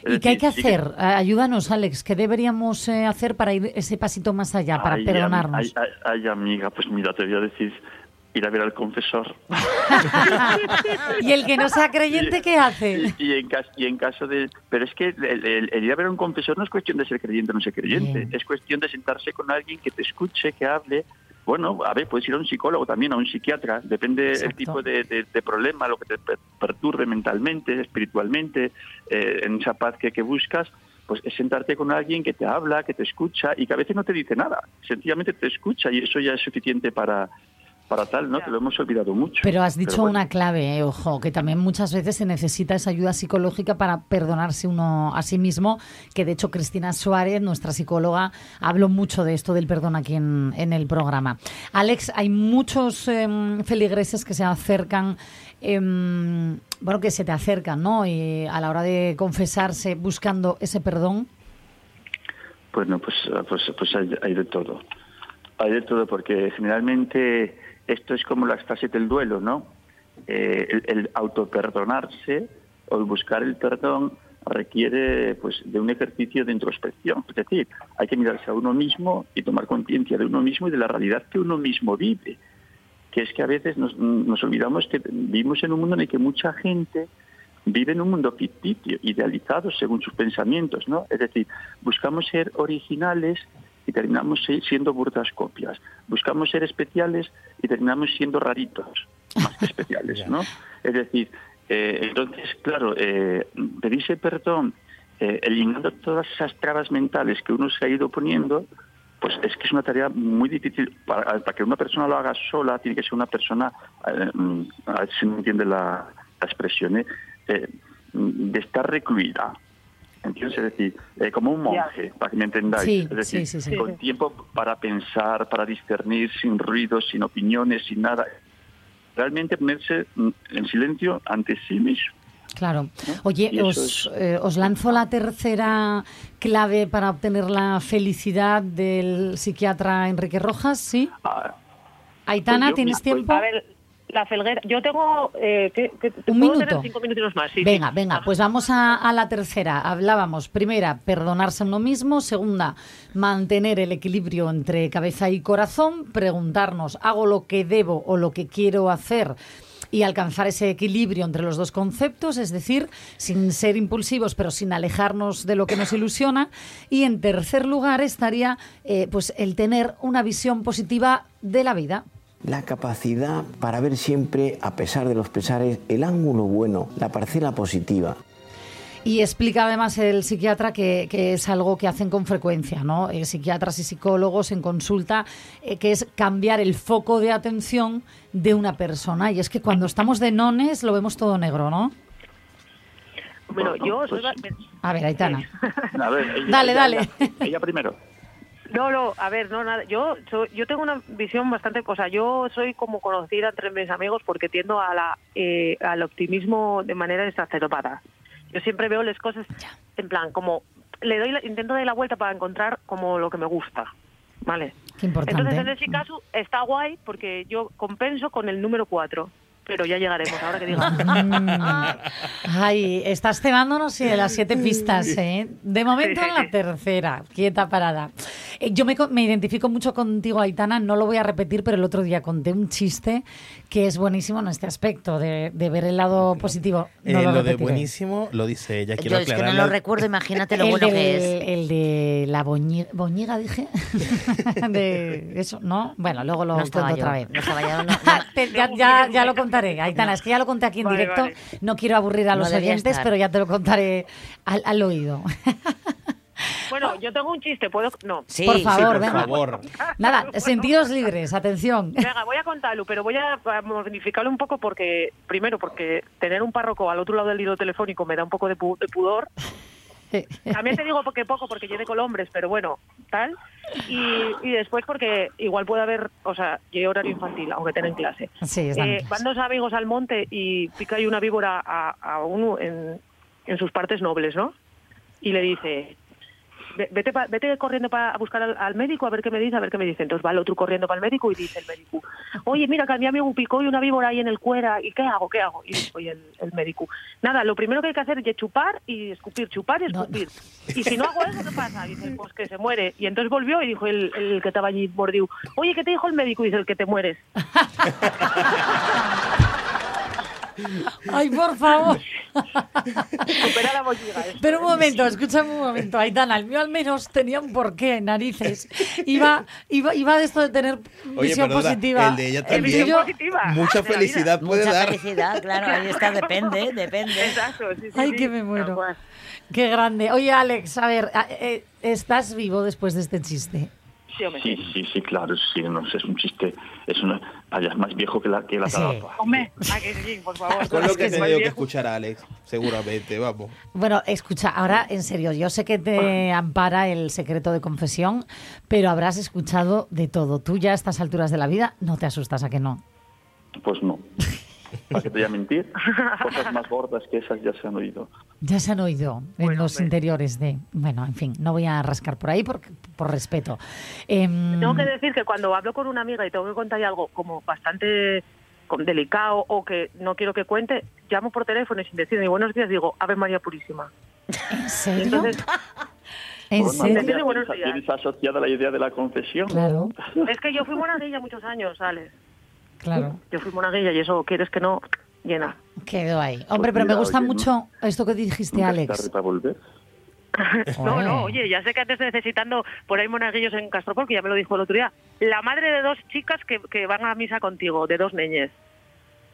Es ¿Y qué hay que hacer? Ayúdanos, Alex. ¿Qué deberíamos eh, hacer para ir ese pasito más allá, para Ay, perdonarnos? Ay, ay, ay, amiga, pues mira, te voy a decir, ir a ver al confesor. (laughs) ¿Y el que no sea creyente, qué hace? Y, y en caso, y en caso de... Pero es que el, el- el ir a ver a un confesor no es cuestión de ser creyente o no ser creyente, Bien. es cuestión de sentarse con alguien que te escuche, que hable. Bueno, a ver, puedes ir a un psicólogo también, a un psiquiatra, depende Exacto. tipo de, de- de problema, lo que te per- perturbe mentalmente, espiritualmente, eh, en esa paz que, que buscas, pues es sentarte con alguien que te habla, que te escucha y que a veces no te dice nada, sencillamente te escucha y eso ya es suficiente para, para tal, ¿no? Que lo hemos olvidado mucho. Pero has dicho bueno. una clave, eh, ojo, que también muchas veces se necesita esa ayuda psicológica para perdonarse uno a sí mismo, que de hecho Cristina Suárez, nuestra psicóloga, habló mucho de esto del perdón aquí en, en el programa. Alex, hay muchos em, feligreses que se acercan, em, bueno, que se te acercan, ¿no? Y a la hora de confesarse buscando ese perdón. Bueno, pues, pues, pues hay, hay de todo. Hay de todo porque generalmente esto es como las fases del duelo, ¿no? Eh, el, autoperdonarse o el buscar el perdón requiere pues de un ejercicio de introspección. Es decir, hay que mirarse a uno mismo y tomar conciencia de uno mismo y de la realidad que uno mismo vive. Que es que a veces nos, nos olvidamos que vivimos en un mundo en el que mucha gente vive en un mundo ficticio, idealizado según sus pensamientos, ¿no? Es decir, buscamos ser originales y terminamos si- siendo burdas copias. Buscamos ser especiales y terminamos siendo raritos, más que especiales, (laughs) ¿no? Es decir, eh, entonces, claro, eh, pedirse perdón, eh, eliminando todas esas trabas mentales que uno se ha ido poniendo, pues es que es una tarea muy difícil. Para, para que una persona lo haga sola, tiene que ser una persona, eh, mm, a ver si me entiende la, la expresión, ¿eh? Eh, de estar recluida. ¿Entiendes? Es decir, eh, como un monje, para que me entendáis. Sí, es decir, sí, sí, sí. con tiempo para pensar, para discernir, sin ruidos, sin opiniones, sin nada. Realmente ponerse en silencio ante sí mismo. Claro. Oye, os, eh, os lanzo la tercera clave para obtener la felicidad del psiquiatra Enrique Rojas, ¿sí? Ah, Aitana, Pues ¿tienes pues, tiempo? A ver, la felguera. Yo tengo. Eh, ¿qué, qué- Un puedo minuto. tener cinco minutos más. Sí, venga, sí. venga, pues vamos a, a la tercera. Hablábamos, primera, perdonarse a uno mismo. Segunda, mantener el equilibrio entre cabeza y corazón. Preguntarnos, ¿hago lo que debo o lo que quiero hacer? Y alcanzar ese equilibrio entre los dos conceptos, es decir, sin ser impulsivos, pero sin alejarnos de lo que nos ilusiona. Y en tercer lugar estaría eh, pues el tener una visión positiva de la vida. La capacidad para ver siempre, a pesar de los pesares, el ángulo bueno, la parcela positiva. Y explica además el psiquiatra que, que es algo que hacen con frecuencia, ¿no? Eh, psiquiatras y psicólogos en consulta, eh, que es cambiar el foco de atención de una persona. Y es que cuando estamos de nones lo vemos todo negro, ¿no? Bueno, yo. soy ba- A ver, Aitana. (laughs) A ver, ella- Dale, ella- dale. Ella, ella primero. No, no, a ver, no, nada. Yo, soy- yo tengo una visión bastante cosa. Yo soy como conocida entre mis amigos porque tiendo a la, eh, al optimismo de manera exacerbada. Yo siempre veo las cosas en plan, como le doy, la- intento darle la vuelta para encontrar como lo que me gusta, ¿vale? Qué importante. Entonces, en ese caso, está guay porque yo compenso con el número 4. Pero ya llegaremos, ahora que diga. Mm. Ay, estás cebándonos de las siete pistas, ¿eh? De momento en la tercera, quieta parada. Eh, yo me, me identifico mucho contigo, Aitana, no lo voy a repetir, pero el otro día conté un chiste que es buenísimo en este aspecto, de, de ver el lado positivo. No Eh, lo, lo de buenísimo lo dice ella. Yo Quiero es que no lo recuerdo, imagínate lo bueno del- que es. El de la boñiga, boñiga dije. (laughs) de eso, ¿no? Bueno, luego lo No cuento otra yo, vez. no estaba yo, ya, (laughs) ya, ya lo contaré, (laughs) Aitana. Es que ya lo conté aquí en Vale, directo. vale. No quiero aburrir a No los oyentes, estar. pero ya te lo contaré al, al oído. (laughs) Bueno, yo tengo un chiste, ¿puedo? No. Sí, por sí, favor, por venga. favor. (laughs) Nada, sentidos libres, atención. Venga, voy a contarlo, pero voy a a modificarlo un poco porque, primero, porque tener un párroco al otro lado del hilo telefónico me da un poco de, pu- de pudor. También te digo porque poco, porque yo de colombres, pero bueno, tal. Y, y después porque igual puede haber, o sea, yo horario infantil, aunque tenga en clase. Sí, Eh, van dos amigos al monte y pica ahí una víbora a, a uno en, en sus partes nobles, ¿no? Y le dice, "Ve- vete, pa- vete corriendo para a buscar al, al médico a ver qué me dice, a ver qué me dice. Entonces va el otro corriendo para el médico y dice el médico, oye, mira que a mi amigo picó y una víbora ahí en el cuera, ¿y qué hago? ¿Qué hago? Y oye, el, el médico, nada, lo primero que hay que hacer es chupar y escupir, chupar y No, escupir. Y si no hago eso, ¿qué pasa? Dice, pues que se muere. Y entonces volvió y dijo el, el que estaba allí mordido, oye, ¿qué te dijo el médico? Y dice, el que te mueres. (laughs) Ay, por favor. Supera la bolliga. eso. Pero un momento, escúchame un momento, Aitana. El mío al menos tenía un porqué, narices. Iba, iba, iba de esto de tener Oye, visión perdona, positiva. el de ella El también. Mucha la felicidad puede Mucha dar. felicidad, claro, ahí está, depende, depende. Exacto, sí, sí, Ay, sí. que me muero. Qué grande. Oye, Alex, a ver, eh, ¿estás vivo después de este chiste? Sí, hombre. Sí, sí, sí, claro, sí, no sé, es un chiste, es una, vaya, es más viejo que la, que la Sí. Hombre, a que sí, por favor. Con lo Es que he tenido que escuchar a Alex, seguramente, vamos. Bueno, escucha, ahora en serio, yo sé que te ampara el secreto de confesión, pero habrás escuchado de todo. Tú ya a estas alturas de la vida no te asustas a que no. Pues no. (laughs) ¿Para qué te voy a mentir? Cosas más gordas que esas ya se han oído. Ya se han oído en Bueno, los hombre. interiores de... Bueno, en fin, no voy a rascar por ahí por, por respeto. Em, Tengo que decir que cuando hablo con una amiga y tengo que contarle algo como bastante delicado o que no quiero que cuente, llamo por teléfono y sin decirme buenos días digo, Ave María Purísima. ¿En serio? entonces, (laughs) ¿En Bueno, serio? ¿Tienes asociada la idea de la confesión? Claro, es que yo fui monaguilla muchos años, Alex. Claro. Yo fui monaguilla y eso, quieres que no, llena. Quedó ahí. Hombre, pero me gusta oye, mucho esto que dijiste, Alex. para volver. (laughs) No, no, oye, ya sé que antes necesitando por ahí monaguillos en Castropol, que ya me lo dijo el otro día, la madre de dos chicas que, que van a misa contigo, de dos niñes,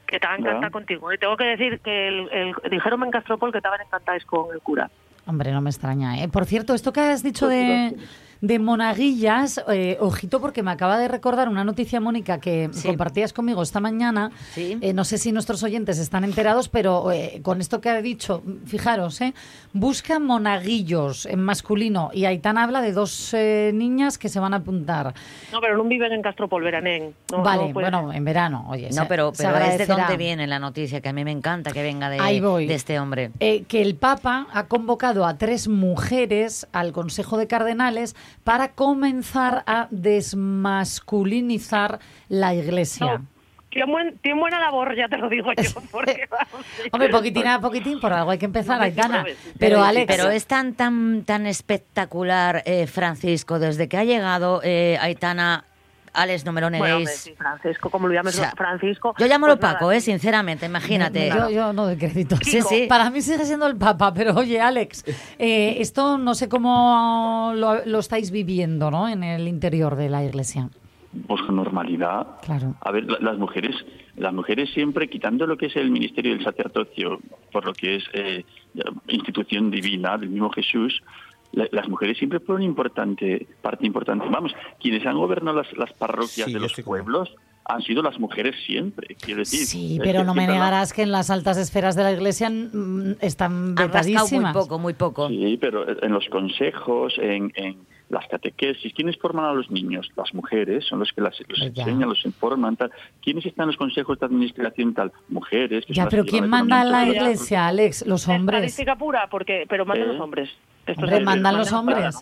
que estaban Ya. encantadas contigo. Y tengo que decir que el, el- dijeron en Castropol que estaban encantadas con el cura. Hombre, no me extraña. ¿eh? Por cierto, esto que has dicho de, de monaguillas, eh, ojito porque me acaba de recordar una noticia, Mónica, que Sí. compartías conmigo esta mañana. Sí. Eh, no sé si nuestros oyentes están enterados, pero eh, con esto que ha dicho, fijaros, ¿eh? busca monaguillos en masculino y Aitana habla de dos eh, niñas que se van a apuntar. No, pero no viven en Castropol, veranen. No, vale, no bueno, en verano, oye. No, se- pero, se pero es de dónde viene la noticia, que a mí me encanta que venga de, Ahí voy. de este hombre. Eh, que el Papa ha convocado a tres mujeres al Consejo de Cardenales para comenzar a desmasculinizar la Iglesia. No, tiene, buen- tiene buena labor, ya te lo digo yo. (laughs) Porque, vamos, sí. Hombre, poquitín a poquitín, por algo hay que empezar, No, sí, sí. Pero Alex, Pero es tan, tan, tan espectacular, eh, Francisco, desde que ha llegado eh, Aitana, Alex, no me lo Bueno, neguéis. sí, Francisco, como lo llames, O sea, Francisco. Yo llamo lo pues nada, Paco, eh, sinceramente, imagínate. yo, yo no doy crédito. Sí, sí. Para mí sigue siendo el Papa, pero oye, Alex, (laughs) eh, esto no sé cómo lo, lo estáis viviendo, ¿no? En el interior de la Iglesia. Pues con normalidad. Claro. A ver, la- las mujeres, las mujeres siempre, quitando lo que es el ministerio del sacerdocio, por lo que es eh, institución divina del mismo Jesús, la- las mujeres siempre fueron importante, parte importante. Vamos, quienes han gobernado las, las parroquias Sí, de los pueblos han sido las mujeres siempre, quiero decir. Sí, pero no me la- negarás que en las altas esferas de la Iglesia mm, están Han rascado muy vetadísimas. poco, muy poco. Sí, pero en los consejos, en, en las catequesis, ¿quiénes forman a los niños? Las mujeres, son los que las, los Pues enseñan, los informan, tal. ¿Quiénes están en los consejos de administración, tal? Mujeres. que Ya, pero ¿quién manda en la. Iglesia, Alex? Los hombres. Estadística pura, porque, pero mandan ¿Eh? los hombres. Esto Hombre, es- mandan los hombres.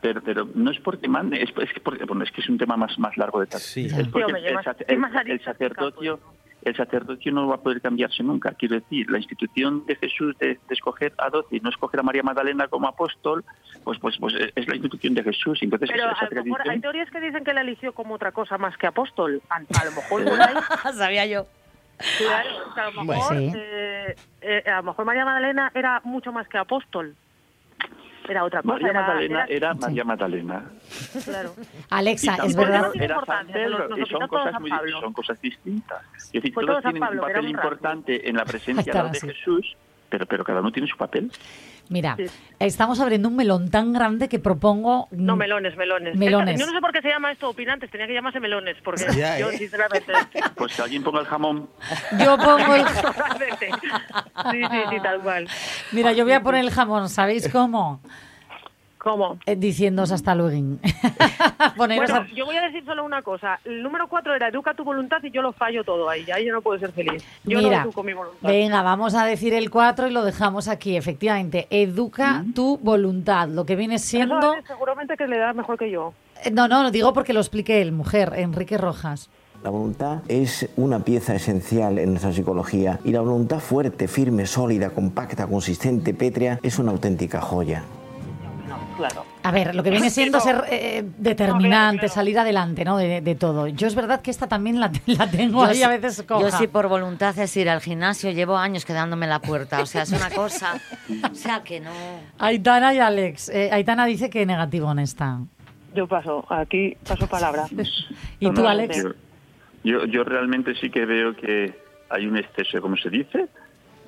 Pero, pero no es porque mande, es, es que, porque, bueno, es que es un tema más, más largo de tratar. Sí. Es porque el, el- el sacerdocio, el sacerdocio no va a poder cambiarse nunca. Quiero decir, la institución de Jesús de, de escoger a doce y no escoger a María Magdalena como apóstol, pues, pues, pues es la institución de Jesús. Entonces, Pero esa a lo mejor tradición- hay teorías que dicen que la eligió como otra cosa más que apóstol. A, a lo mejor (laughs) (laughs) Sabía yo. claro, o sea, a lo Bueno. mejor, Sí. eh, eh, a lo mejor María Magdalena era mucho más que apóstol. Era otra cosa. María era- Magdalena era- era María Magdalena. Claro. Alexa, Y es verdad. Era San Pedro, y son cosas, muy, son cosas distintas. Es decir, Fue todos tienen Pablo, un papel importante en la presencia de. Jesús, pero, pero cada uno tiene su papel. Mira, estamos abriendo un melón tan grande que propongo. No, melones, melones. Melones. Yo no sé por qué se llama esto opinantes, tenía que llamarse melones, porque (laughs) Ya, yo, ¿eh? sinceramente... (laughs) Pues que alguien ponga el jamón. Yo pongo el. (laughs) Totalmente. Sí, sí, sí, tal cual. Mira, yo voy a poner el jamón, ¿sabéis cómo? ¿Cómo? Eh, diciéndoos hasta luego. (laughs) Bueno, a- yo voy a decir solo una cosa. El número cuatro era educa tu voluntad y yo lo fallo todo ahí. Ahí yo no puedo ser feliz. Yo Mira, no educo mi voluntad. venga, vamos a decir el 4 y lo dejamos aquí. Efectivamente, educa tu voluntad, lo que viene Eso siendo... Ale seguramente que le da mejor que yo. Eh, No, no, lo digo porque lo explique el mujer, Enrique Rojas. La voluntad es una pieza esencial en nuestra psicología y la voluntad fuerte, firme, sólida, compacta, consistente, pétrea es una auténtica joya. Claro. A ver, lo que viene siendo ser eh, determinante, salir adelante, ¿no? De, de todo. Yo es verdad que esta también la, (laughs) la tengo ahí sí- a veces coja. yo sí por voluntad es ir al gimnasio, llevo años quedándome en la puerta, o sea, es una cosa, o sea, que no... Aitana y Alex. Eh, Aitana dice que negativo en esta. Yo paso, aquí paso palabra. (laughs) ¿Y tú, Alex? Yo, yo, yo realmente sí que veo que hay un exceso, como se dice,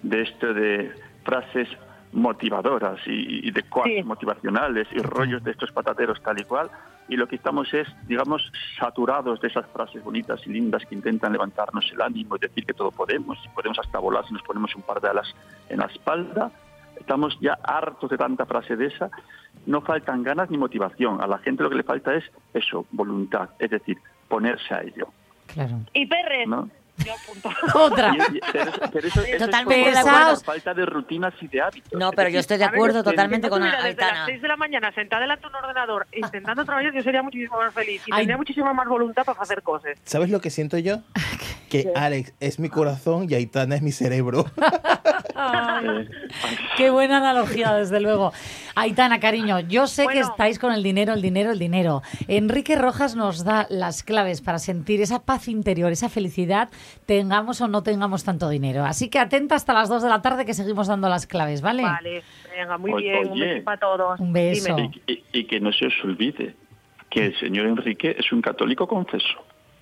de esto de frases motivadoras y, y de quotes motivacionales y rollos de estos patateros tal y cual. Y lo que estamos es, digamos, saturados de esas frases bonitas y lindas que intentan levantarnos el ánimo y decir que todo podemos, y podemos hasta volar si nos ponemos un par de alas en la espalda. Estamos ya hartos de tanta frase de esa. No faltan ganas ni motivación. A la gente lo que le falta es eso, voluntad, es decir, ponerse a ello. Claro. Y perres. ¿no? (laughs) Otra. Pero pero eso- eso es Totalmente de acuerdo. falta de rutinas y de hábitos. No, pero yo estoy de acuerdo si totalmente yo con estuviera desde las Aitana. 6 de la mañana sentada delante de un ordenador (laughs) intentando trabajar, yo sería muchísimo más feliz y Ay. tendría muchísima más voluntad para hacer cosas. ¿Sabes lo que siento yo? (laughs) Que Alex es mi corazón y Aitana es mi cerebro. (laughs) Ay, qué buena analogía, desde luego. Aitana, cariño, yo sé que estáis con el dinero, el dinero, el dinero. Enrique Rojas nos da las claves para sentir esa paz interior, esa felicidad, tengamos o no tengamos tanto dinero. Así que atenta hasta las 2 de la tarde que seguimos dando las claves, ¿vale? Vale, venga, muy Oye, bien, un beso para todos. Un beso. Y- y que no se os olvide que el señor Enrique es un católico confeso.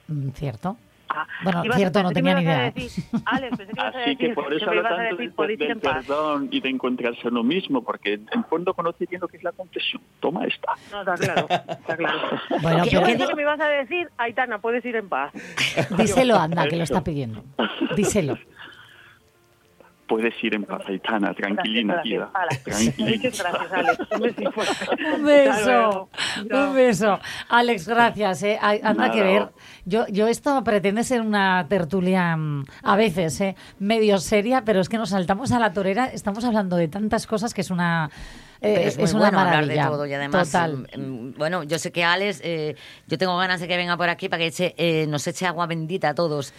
Mm, Cierto. Ah, Bueno, ibas- cierto, no que tenía ni idea. decir, Alex, pensé que Así que decir- por eso a tanto decir, del, del en paz. perdón y de encontrarse a uno mismo, porque en fondo conoce bien lo que es la confesión. Toma esta. No, está claro, está claro. (laughs) Bueno, ¿Qué, pero- que me ibas a decir, Aitana, puedes ir en paz. Díselo, anda, que lo está pidiendo. Díselo. Puedes ir en paz, Aitana, tranquilina, Gracias, tía. gracias. Tranquilina. Muchas gracias, Alex. Un beso, un beso. Alex, gracias. ¿eh? Anda Nada. que ver. Yo, yo esto pretende ser una tertulia mm, a veces ¿eh? medio seria, pero es que nos saltamos a la torera. Estamos hablando de tantas cosas que es una Pero es muy una bueno maravilla. hablar de todo y además, Total. mm, mm, bueno, yo sé que Alex, eh, yo tengo ganas de que venga por aquí para que eche, eh, nos eche agua bendita a todos,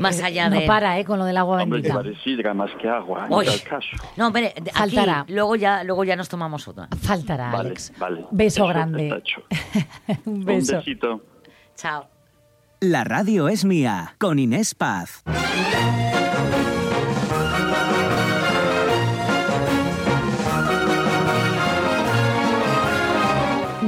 más Eh, allá no de... para, ¿eh? Con lo del agua Hombre, bendita. de sidra más que agua, en tal caso. No, hombre, aquí, Faltará. luego ya, luego ya nos tomamos otra. Faltará, Vale, Alex. vale. Beso Eso grande. un (laughs) Un beso. besito. Chao. La radio es mía, con Inés Paz.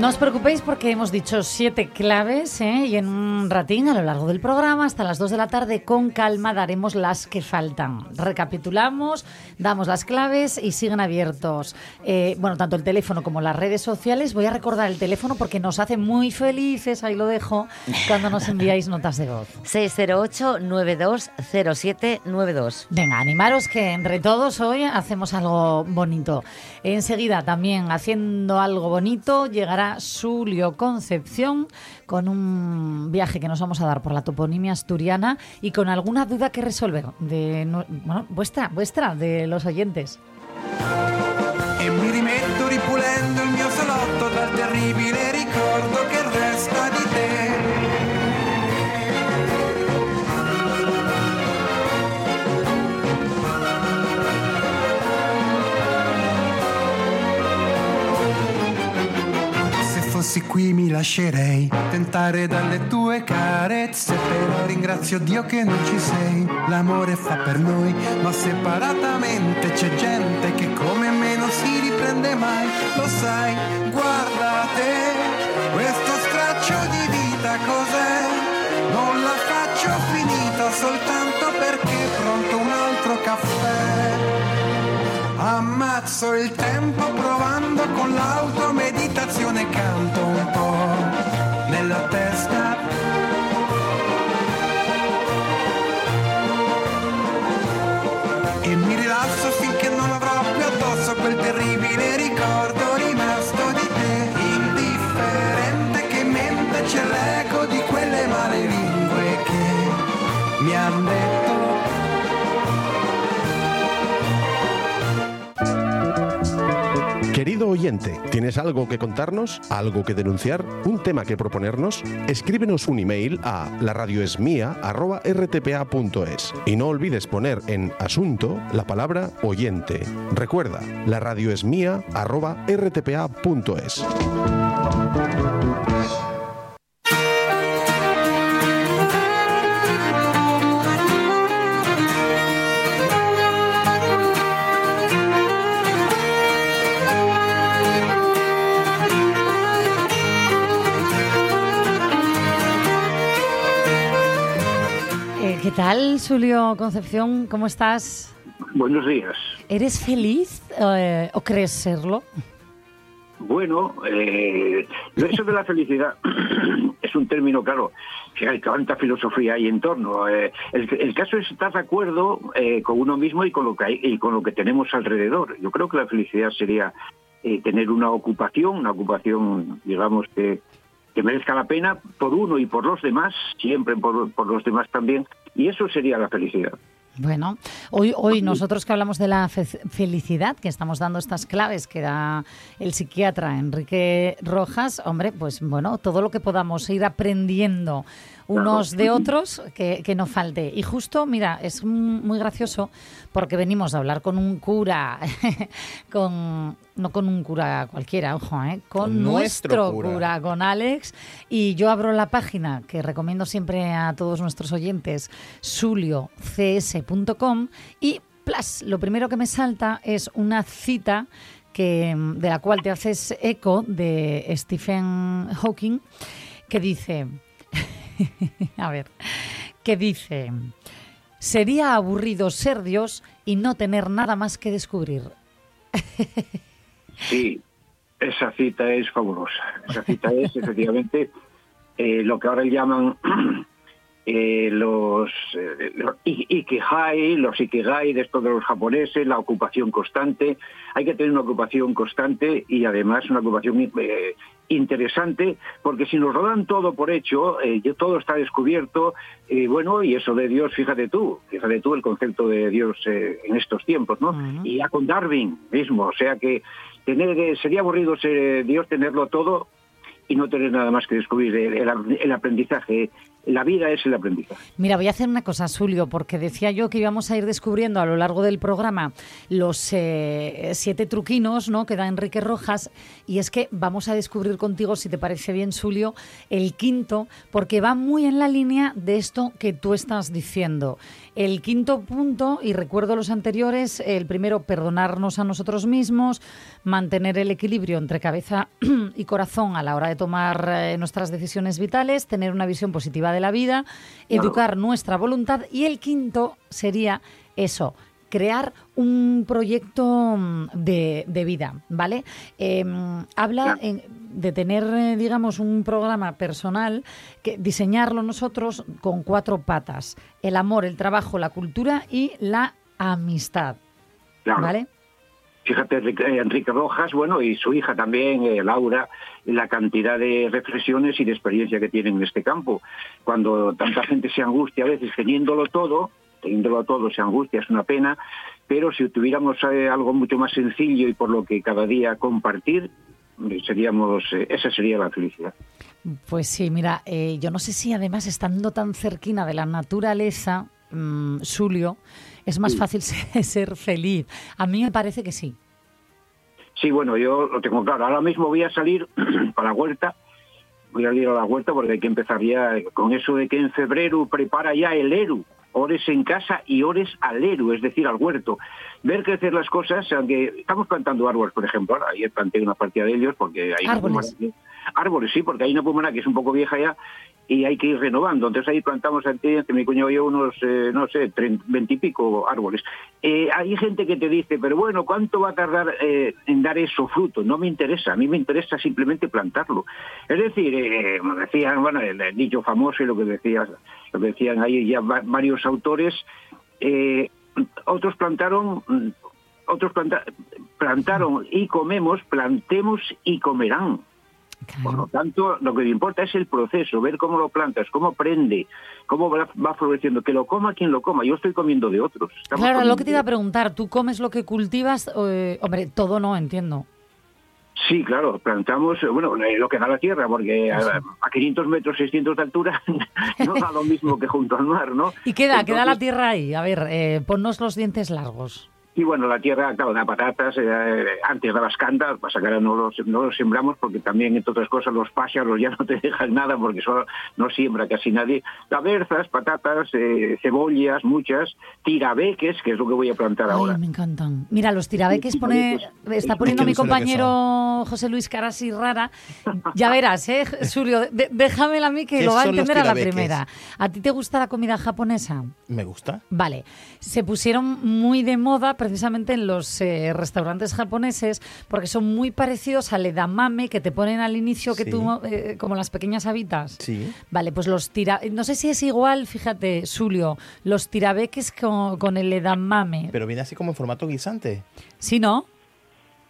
No os preocupéis porque hemos dicho siete claves ¿eh? y en un ratín a lo largo del programa, hasta las 2 de la tarde, con calma daremos las que faltan. Recapitulamos, damos las claves y siguen abiertos. eh, bueno, tanto el teléfono como las redes sociales. Voy a recordar el teléfono porque nos hace muy felices, ahí lo dejo, cuando nos enviáis notas de voz. (laughs) 608-920792. Venga, animaros que entre todos hoy hacemos algo bonito. Enseguida también haciendo algo bonito llegará Sulio Concepción con un viaje que nos vamos a dar por la toponimia asturiana y con alguna duda que resolver de vuestra, vuestra, de los oyentes. Fossi qui mi lascerei tentare dalle tue carezze, però ringrazio Dio che non ci sei. L'amore fa per noi, ma separatamente c'è gente che come me non si riprende mai. Lo sai, guarda te, questo straccio di vita cos'è? Non la faccio finita soltanto perché pronto un altro caffè. Ammazzo il tempo provando con l'automeditazione canto un po' nella testa. E mi rilasso finché non avrò più addosso quel terribile ricordo rimasto di te. Indifferente che mente c'è l'eco di quelle male lingue che mi han detto oyente, ¿tienes algo que contarnos? ¿Algo que denunciar? ¿Un tema que proponernos? Escríbenos un email a laradioesmia.rtpa.es y no olvides poner en asunto la palabra oyente. Recuerda, la ¿Qué tal, Julio Concepción? ¿Cómo estás? Buenos días. ¿Eres feliz eh, o crees serlo? Bueno, eh, eso de la felicidad (clears throat) es un término, claro, que hay tanta filosofía hay en torno. Eh, el, el caso es estar de acuerdo eh, con uno mismo y con lo que hay, y con lo que tenemos alrededor. Yo creo que la felicidad sería eh, tener una ocupación, una ocupación, digamos que que merezca la pena por uno y por los demás, siempre por, por los demás también, y eso sería la felicidad. Bueno, hoy, hoy nosotros que hablamos de la fe- felicidad, que estamos dando estas claves que da el psiquiatra Enrique Rojas, hombre, pues bueno, todo lo que podamos ir aprendiendo unos de otros, que, que no falte. Y justo, mira, es muy gracioso porque venimos a hablar con un cura, (laughs) con no con un cura cualquiera, ojo, ¿eh? con, nuestro nuestro cura. cura, con Alex, y yo abro la página que recomiendo siempre a todos nuestros oyentes, suliocs.com, y plas, lo primero que me salta es una cita que, de la cual te haces eco de Stephen Hawking, que dice, (laughs) a ver, que dice, sería aburrido ser Dios y no tener nada más que descubrir. Sí, esa cita es fabulosa. Esa cita es (laughs) efectivamente eh, lo que ahora llaman eh, los, eh, los ikigai, los ikigai de estos de los japoneses, la ocupación constante. Hay que tener una ocupación constante y además una ocupación eh, interesante, porque si nos lo dan todo por hecho, eh, todo está descubierto, eh, bueno, y eso de Dios, fíjate tú, fíjate tú el concepto de Dios eh, en estos tiempos, ¿no? Y ya con Darwin mismo, o sea que tener sería aburrido ser Dios tenerlo todo y no tener nada más que descubrir el aprendizaje. La vida es el aprendizaje. Mira, voy a hacer una cosa, Julio, porque decía yo que íbamos a ir descubriendo a lo largo del programa los eh, siete truquinos ¿no? que da Enrique Rojas, y es que vamos a descubrir contigo, si te parece bien, Julio, el quinto, porque va muy en la línea de esto que tú estás diciendo. El quinto punto, y recuerdo los anteriores, el primero, perdonarnos a nosotros mismos, mantener el equilibrio entre cabeza (clears throat) y corazón a la hora de tomar eh, nuestras decisiones vitales, tener una visión positiva de la vida, educar nuestra voluntad y el quinto sería eso, crear un proyecto mm, de, de vida, ¿vale? Eh, habla en- de tener, eh, digamos, un programa personal, que diseñarlo nosotros con cuatro patas, el amor, el trabajo, la cultura y la amistad. ¿vale? Fíjate, Enrique eh, Enrique Rojas, bueno, y su hija también, eh, Laura, la cantidad de reflexiones y de experiencia que tienen en este campo. Cuando tanta gente se angustia a veces teniéndolo todo, teniéndolo todo se angustia, es una pena, pero si tuviéramos eh, algo mucho más sencillo y por lo que cada día compartir, seríamos, esa sería la felicidad. Pues sí, mira, yo no sé si además estando tan cerquina de la naturaleza, mm, Julio, es más fácil (laughs) ser, feliz. A mí me parece que sí. Sí, bueno, yo lo tengo claro. Ahora mismo voy a salir (clears throat) para la huerta. Voy a ir a la huerta porque hay que empezar ya con eso de que en febrero prepara ya el ERU. Ores en casa y ores al ERU, es decir, al huerto. Ver crecer las cosas, aunque estamos plantando árboles, por ejemplo. Ahora, ayer planté una partida de ellos porque hay una Árboles. pumana- árboles, sí, porque hay una pumana que es un poco vieja ya y hay que ir renovando. Entonces ahí plantamos entre mi cuñado yo, unos, eh, no sé, veintipico árboles. Eh, hay gente que te dice, pero bueno, ¿cuánto va a tardar eh, en dar eso fruto? No me interesa, a mí me interesa simplemente plantarlo. Es decir, eh, decían, bueno, el, dicho famoso y lo que, decías, lo que decían ahí ya va- varios autores, otros plantaron... Otros planta- plantaron y comemos, plantemos y comerán. Por lo tanto, lo que me importa es el proceso, ver cómo lo plantas, cómo prende, cómo va, va floreciendo, que lo coma quien lo coma. Yo estoy comiendo de otros. Estamos Claro, lo que te iba a preguntar, ¿tú comes lo que cultivas? Eh, hombre, todo no, entiendo. Sí, claro, plantamos, bueno, eh, lo que da la tierra, porque a, a 500 metros, 600 de altura (laughs) no da lo mismo que junto al mar, ¿no? Y queda, queda la tierra ahí. A ver, eh, ponnos los dientes largos. Y bueno, la tierra, claro, da patatas, eh, antes daba escándalos, pasa que ahora no los, no los sembramos porque también, entre otras cosas, los pájaros ya no te (laughs) dejan nada porque solo no siembra casi nadie. Gaberzas, patatas, eh, cebollas, muchas, tirabeques, que es lo que voy a plantar ahora. Ay, me encantan. Mira, los tirabeques pone, está poniendo mi compañero José Luis Carasi rara. Ya verás, ¿eh, Julio? de- déjamela a mí que ¿Qué lo va a entender a la primera. ¿A ti te gusta la comida japonesa? Me gusta. Vale, se pusieron muy de moda precisamente en los eh, restaurantes japoneses porque son muy parecidos al edamame que te ponen al inicio que Sí. tú, eh, como las pequeñas habitas. Sí. Vale, pues los tira... No sé si es igual, fíjate, Julio, los tirabeques con, con el edamame. Pero viene así como en formato guisante. ¿Sí, no?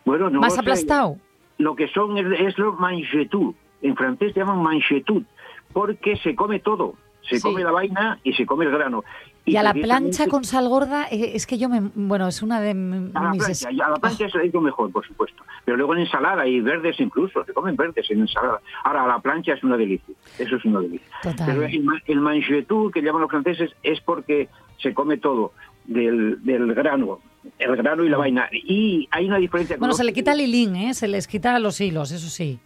Bueno, no ¿Más lo sé. aplastado? Lo que son es, es lo manchetout. En francés se llaman manchetout, porque se come todo. Se Sí. come la vaina y se come el grano. Y a la plancha con sal gorda, eh, es que yo me... Bueno, es una de m- A la mis... plancha, y a la plancha es- es lo mejor, por supuesto. Pero luego en ensalada y verdes incluso, se comen verdes en ensalada. Ahora, a la plancha es una delicia. Eso es una delicia. Total. Pero el, el manchetout, que llaman los franceses, es porque se come todo del, del grano. El grano y la vaina. Y hay una diferencia. Bueno, se le quita el hilín, ¿eh? Se les quita los hilos, eso sí.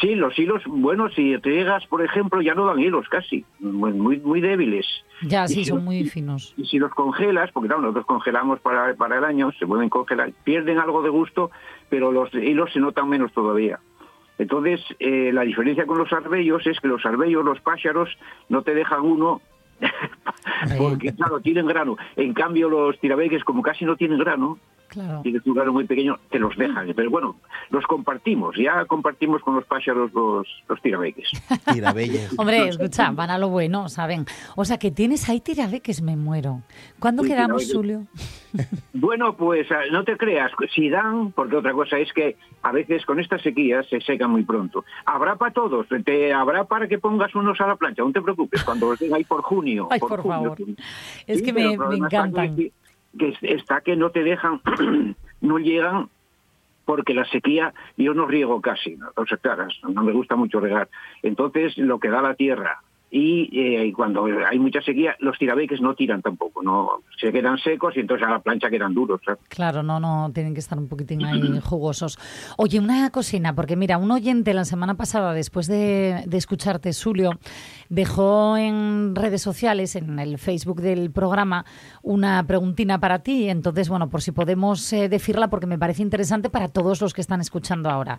Sí, los hilos, bueno, si riegas, por ejemplo, ya no dan hilos casi, muy, muy, débiles. Ya, sí, si son los- muy finos. Y si los congelas, porque claro, nosotros congelamos para, para el año, se pueden congelar, pierden algo de gusto, pero los hilos se notan menos todavía. Entonces, eh, la diferencia con los arbellos es que los arbellos, los pájaros, no te dejan uno, (laughs) porque claro, tienen grano. En cambio, los tirabeques, como casi no tienen grano, Claro. tienes un grano muy pequeño, te los dejan. Pero bueno, los compartimos, ya compartimos con los pájaros los, los tirabeques. (laughs) Tirabelles. Hombre, escucha, van a lo bueno, ¿saben? O sea, que tienes ahí tirabeques, me muero. ¿Cuándo Sí, quedamos, tirabeques. Julio? (laughs) Bueno, pues ah, no te creas, si dan, porque otra cosa es que a veces con estas sequías se secan muy pronto. Habrá para todos, te habrá para que pongas unos a la plancha, no te preocupes, cuando los den ahí por junio. (laughs) Ay, por junio. favor. Es Sí, que me, me encantan. Que es- está que no te dejan, (clears throat) no llegan porque la sequía yo no riego casi, ¿no? claras, no me gusta mucho regar. Entonces lo que da la tierra y eh, cuando hay mucha sequía los tirabeques no tiran tampoco, no se quedan secos y entonces a la plancha quedan duros. ¿sabes? Claro, no, no, tienen que estar un poquitín ahí (clears throat) jugosos. Oye, una cocina, porque mira, un oyente la semana pasada, después de, de escucharte, Julio, dejó en redes sociales, en el Facebook del programa, una preguntina para ti. Entonces, bueno, por si podemos eh, decirla, porque me parece interesante para todos los que están escuchando ahora.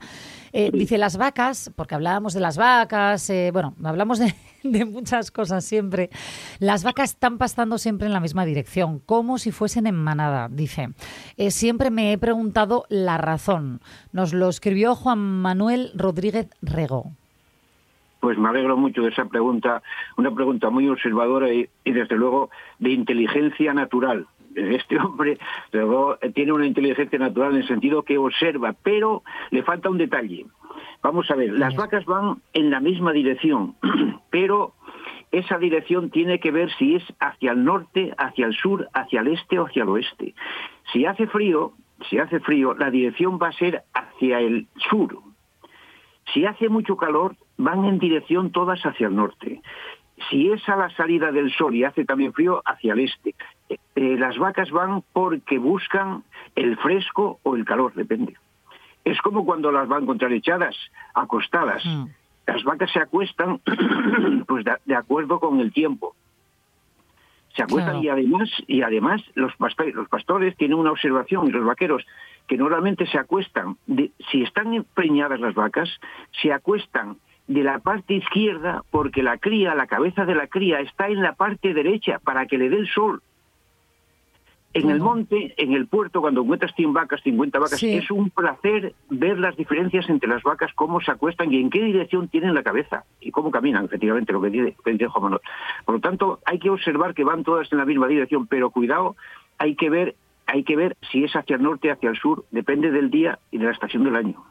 Eh, dice, las vacas, porque hablábamos de las vacas, eh, bueno, hablamos de, (laughs) de muchas cosas siempre. Las vacas están pastando siempre en la misma dirección, como si fuesen en manada, dice. Eh, siempre me he preguntado la razón. Nos lo escribió Juan Manuel Rodríguez Rego. Pues me alegro mucho de esa pregunta, una pregunta muy observadora y, y, desde luego de inteligencia natural. (laughs) Este hombre luego, eh, tiene una inteligencia natural en el sentido que observa, pero le falta un detalle. Vamos a ver, las vacas van en la misma dirección, (clears throat) pero esa dirección tiene que ver si es hacia el norte, hacia el sur, hacia el este o hacia el oeste. Si hace frío, si hace frío, la dirección va a ser hacia el sur. Si hace mucho calor, van en dirección todas hacia el norte. Si es a la salida del sol y hace también frío, hacia el este. Eh, las vacas van porque buscan el fresco o el calor, depende. Es como cuando las van contralechadas, acostadas. Las vacas se acuestan (clears throat) pues de, de acuerdo con el tiempo. Se acuestan Claro. y además y además los pastores, los pastores tienen una observación y los vaqueros que normalmente se acuestan de, si están preñadas las vacas se acuestan de la parte izquierda porque la cría, la cabeza de la cría está en la parte derecha para que le dé el sol. En el monte, en el puerto, cuando encuentras 100 vacas, 50 vacas, Sí. es un placer ver las diferencias entre las vacas, cómo se acuestan y en qué dirección tienen la cabeza y cómo caminan, efectivamente, lo que dice, lo que dice Juan Manuel. Por lo tanto, hay que observar que van todas en la misma dirección, pero cuidado, hay que ver, hay que ver si es hacia el norte, hacia el sur, depende del día y de la estación del año.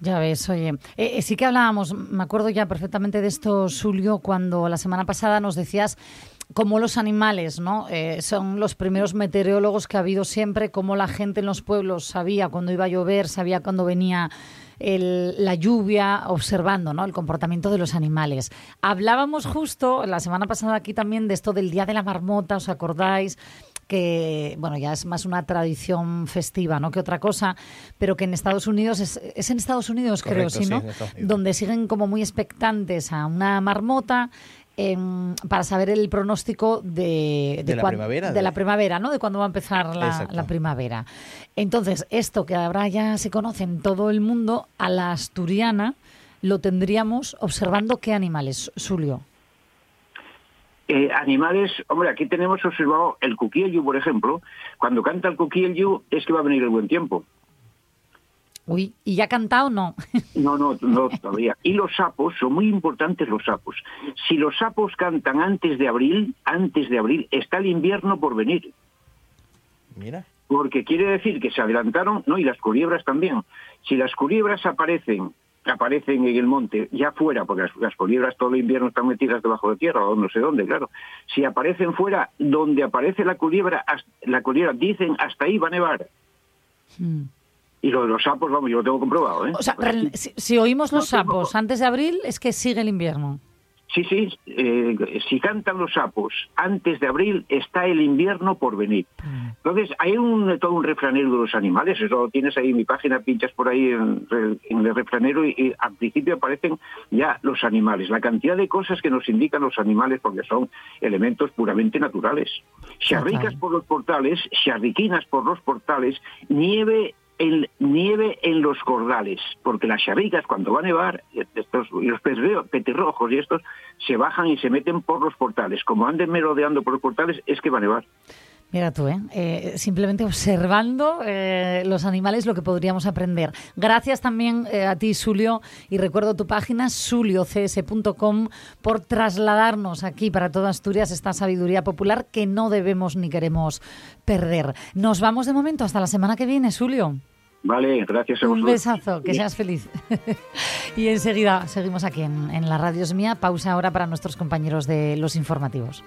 Ya ves, oye, eh, eh, sí que hablábamos, me acuerdo ya perfectamente de esto, Julio, cuando la semana pasada nos decías cómo los animales, ¿no? Eh, son los primeros meteorólogos que ha habido siempre, cómo la gente en los pueblos sabía cuándo iba a llover, sabía cuándo venía el- la lluvia, observando, ¿no? El comportamiento de los animales. Hablábamos justo la semana pasada aquí también de esto del Día de la Marmota, ¿os acordáis? que bueno ya es más una tradición festiva no que otra cosa pero que en Estados Unidos es, es en Estados Unidos creo Correcto, sí sí, no donde siguen como muy expectantes a una marmota em, para saber el pronóstico de, De la cuan- primavera, de de- la primavera no de cuándo va a empezar la, la primavera entonces esto que ahora ya se conoce en todo el mundo a la asturiana lo tendríamos observando qué animales Julio Eh, animales, hombre, aquí tenemos observado el cuquillo, por ejemplo. Cuando canta el cuquillo es que va a venir el buen tiempo. Uy y ya ha cantado no (laughs) No, no, no, todavía. Y los sapos, son muy importantes los sapos. Si los sapos cantan antes de abril, antes de abril, está el invierno por venir. Mira. Porque quiere decir que se adelantaron, no, y las culebras también. Si las culebras aparecen, aparecen en el monte, ya fuera, porque las, las culebras todo el invierno están metidas debajo de tierra o no sé dónde, claro. Si aparecen fuera, donde aparece la culebra, la culebra dicen hasta ahí va a nevar. Y lo de los sapos, vamos, yo lo tengo comprobado, ¿eh? O sea, si, si oímos los sapos antes de abril, es que sigue el invierno. Sí, sí, eh, si cantan los sapos antes de abril, está el invierno por venir. Entonces, hay un, todo un refranero de los animales, eso lo tienes ahí en mi página, pinchas por ahí en, en el refranero y, y al principio aparecen ya los animales, la cantidad de cosas que nos indican los animales porque son elementos puramente naturales. Charricas por los portales, charriquinas por los portales, nieve en, nieve en los cordales, porque las charricas cuando va a nevar, eh, estos, y los petirrojos y estos, se bajan y se meten por los portales. Como anden merodeando por los portales, es que va a nevar. Mira tú, ¿eh? Eh, simplemente observando eh, los animales lo que podríamos aprender. Gracias también eh, a ti, Julio, y recuerdo tu página, suliocs.com, por trasladarnos aquí para toda Asturias esta sabiduría popular que no debemos ni queremos perder. Nos vamos de momento hasta la semana que viene, Julio. Vale, gracias a Un besazo, que seas feliz. (laughs) y enseguida seguimos aquí en, en la Radio Es Mía. Pausa ahora para nuestros compañeros de los informativos.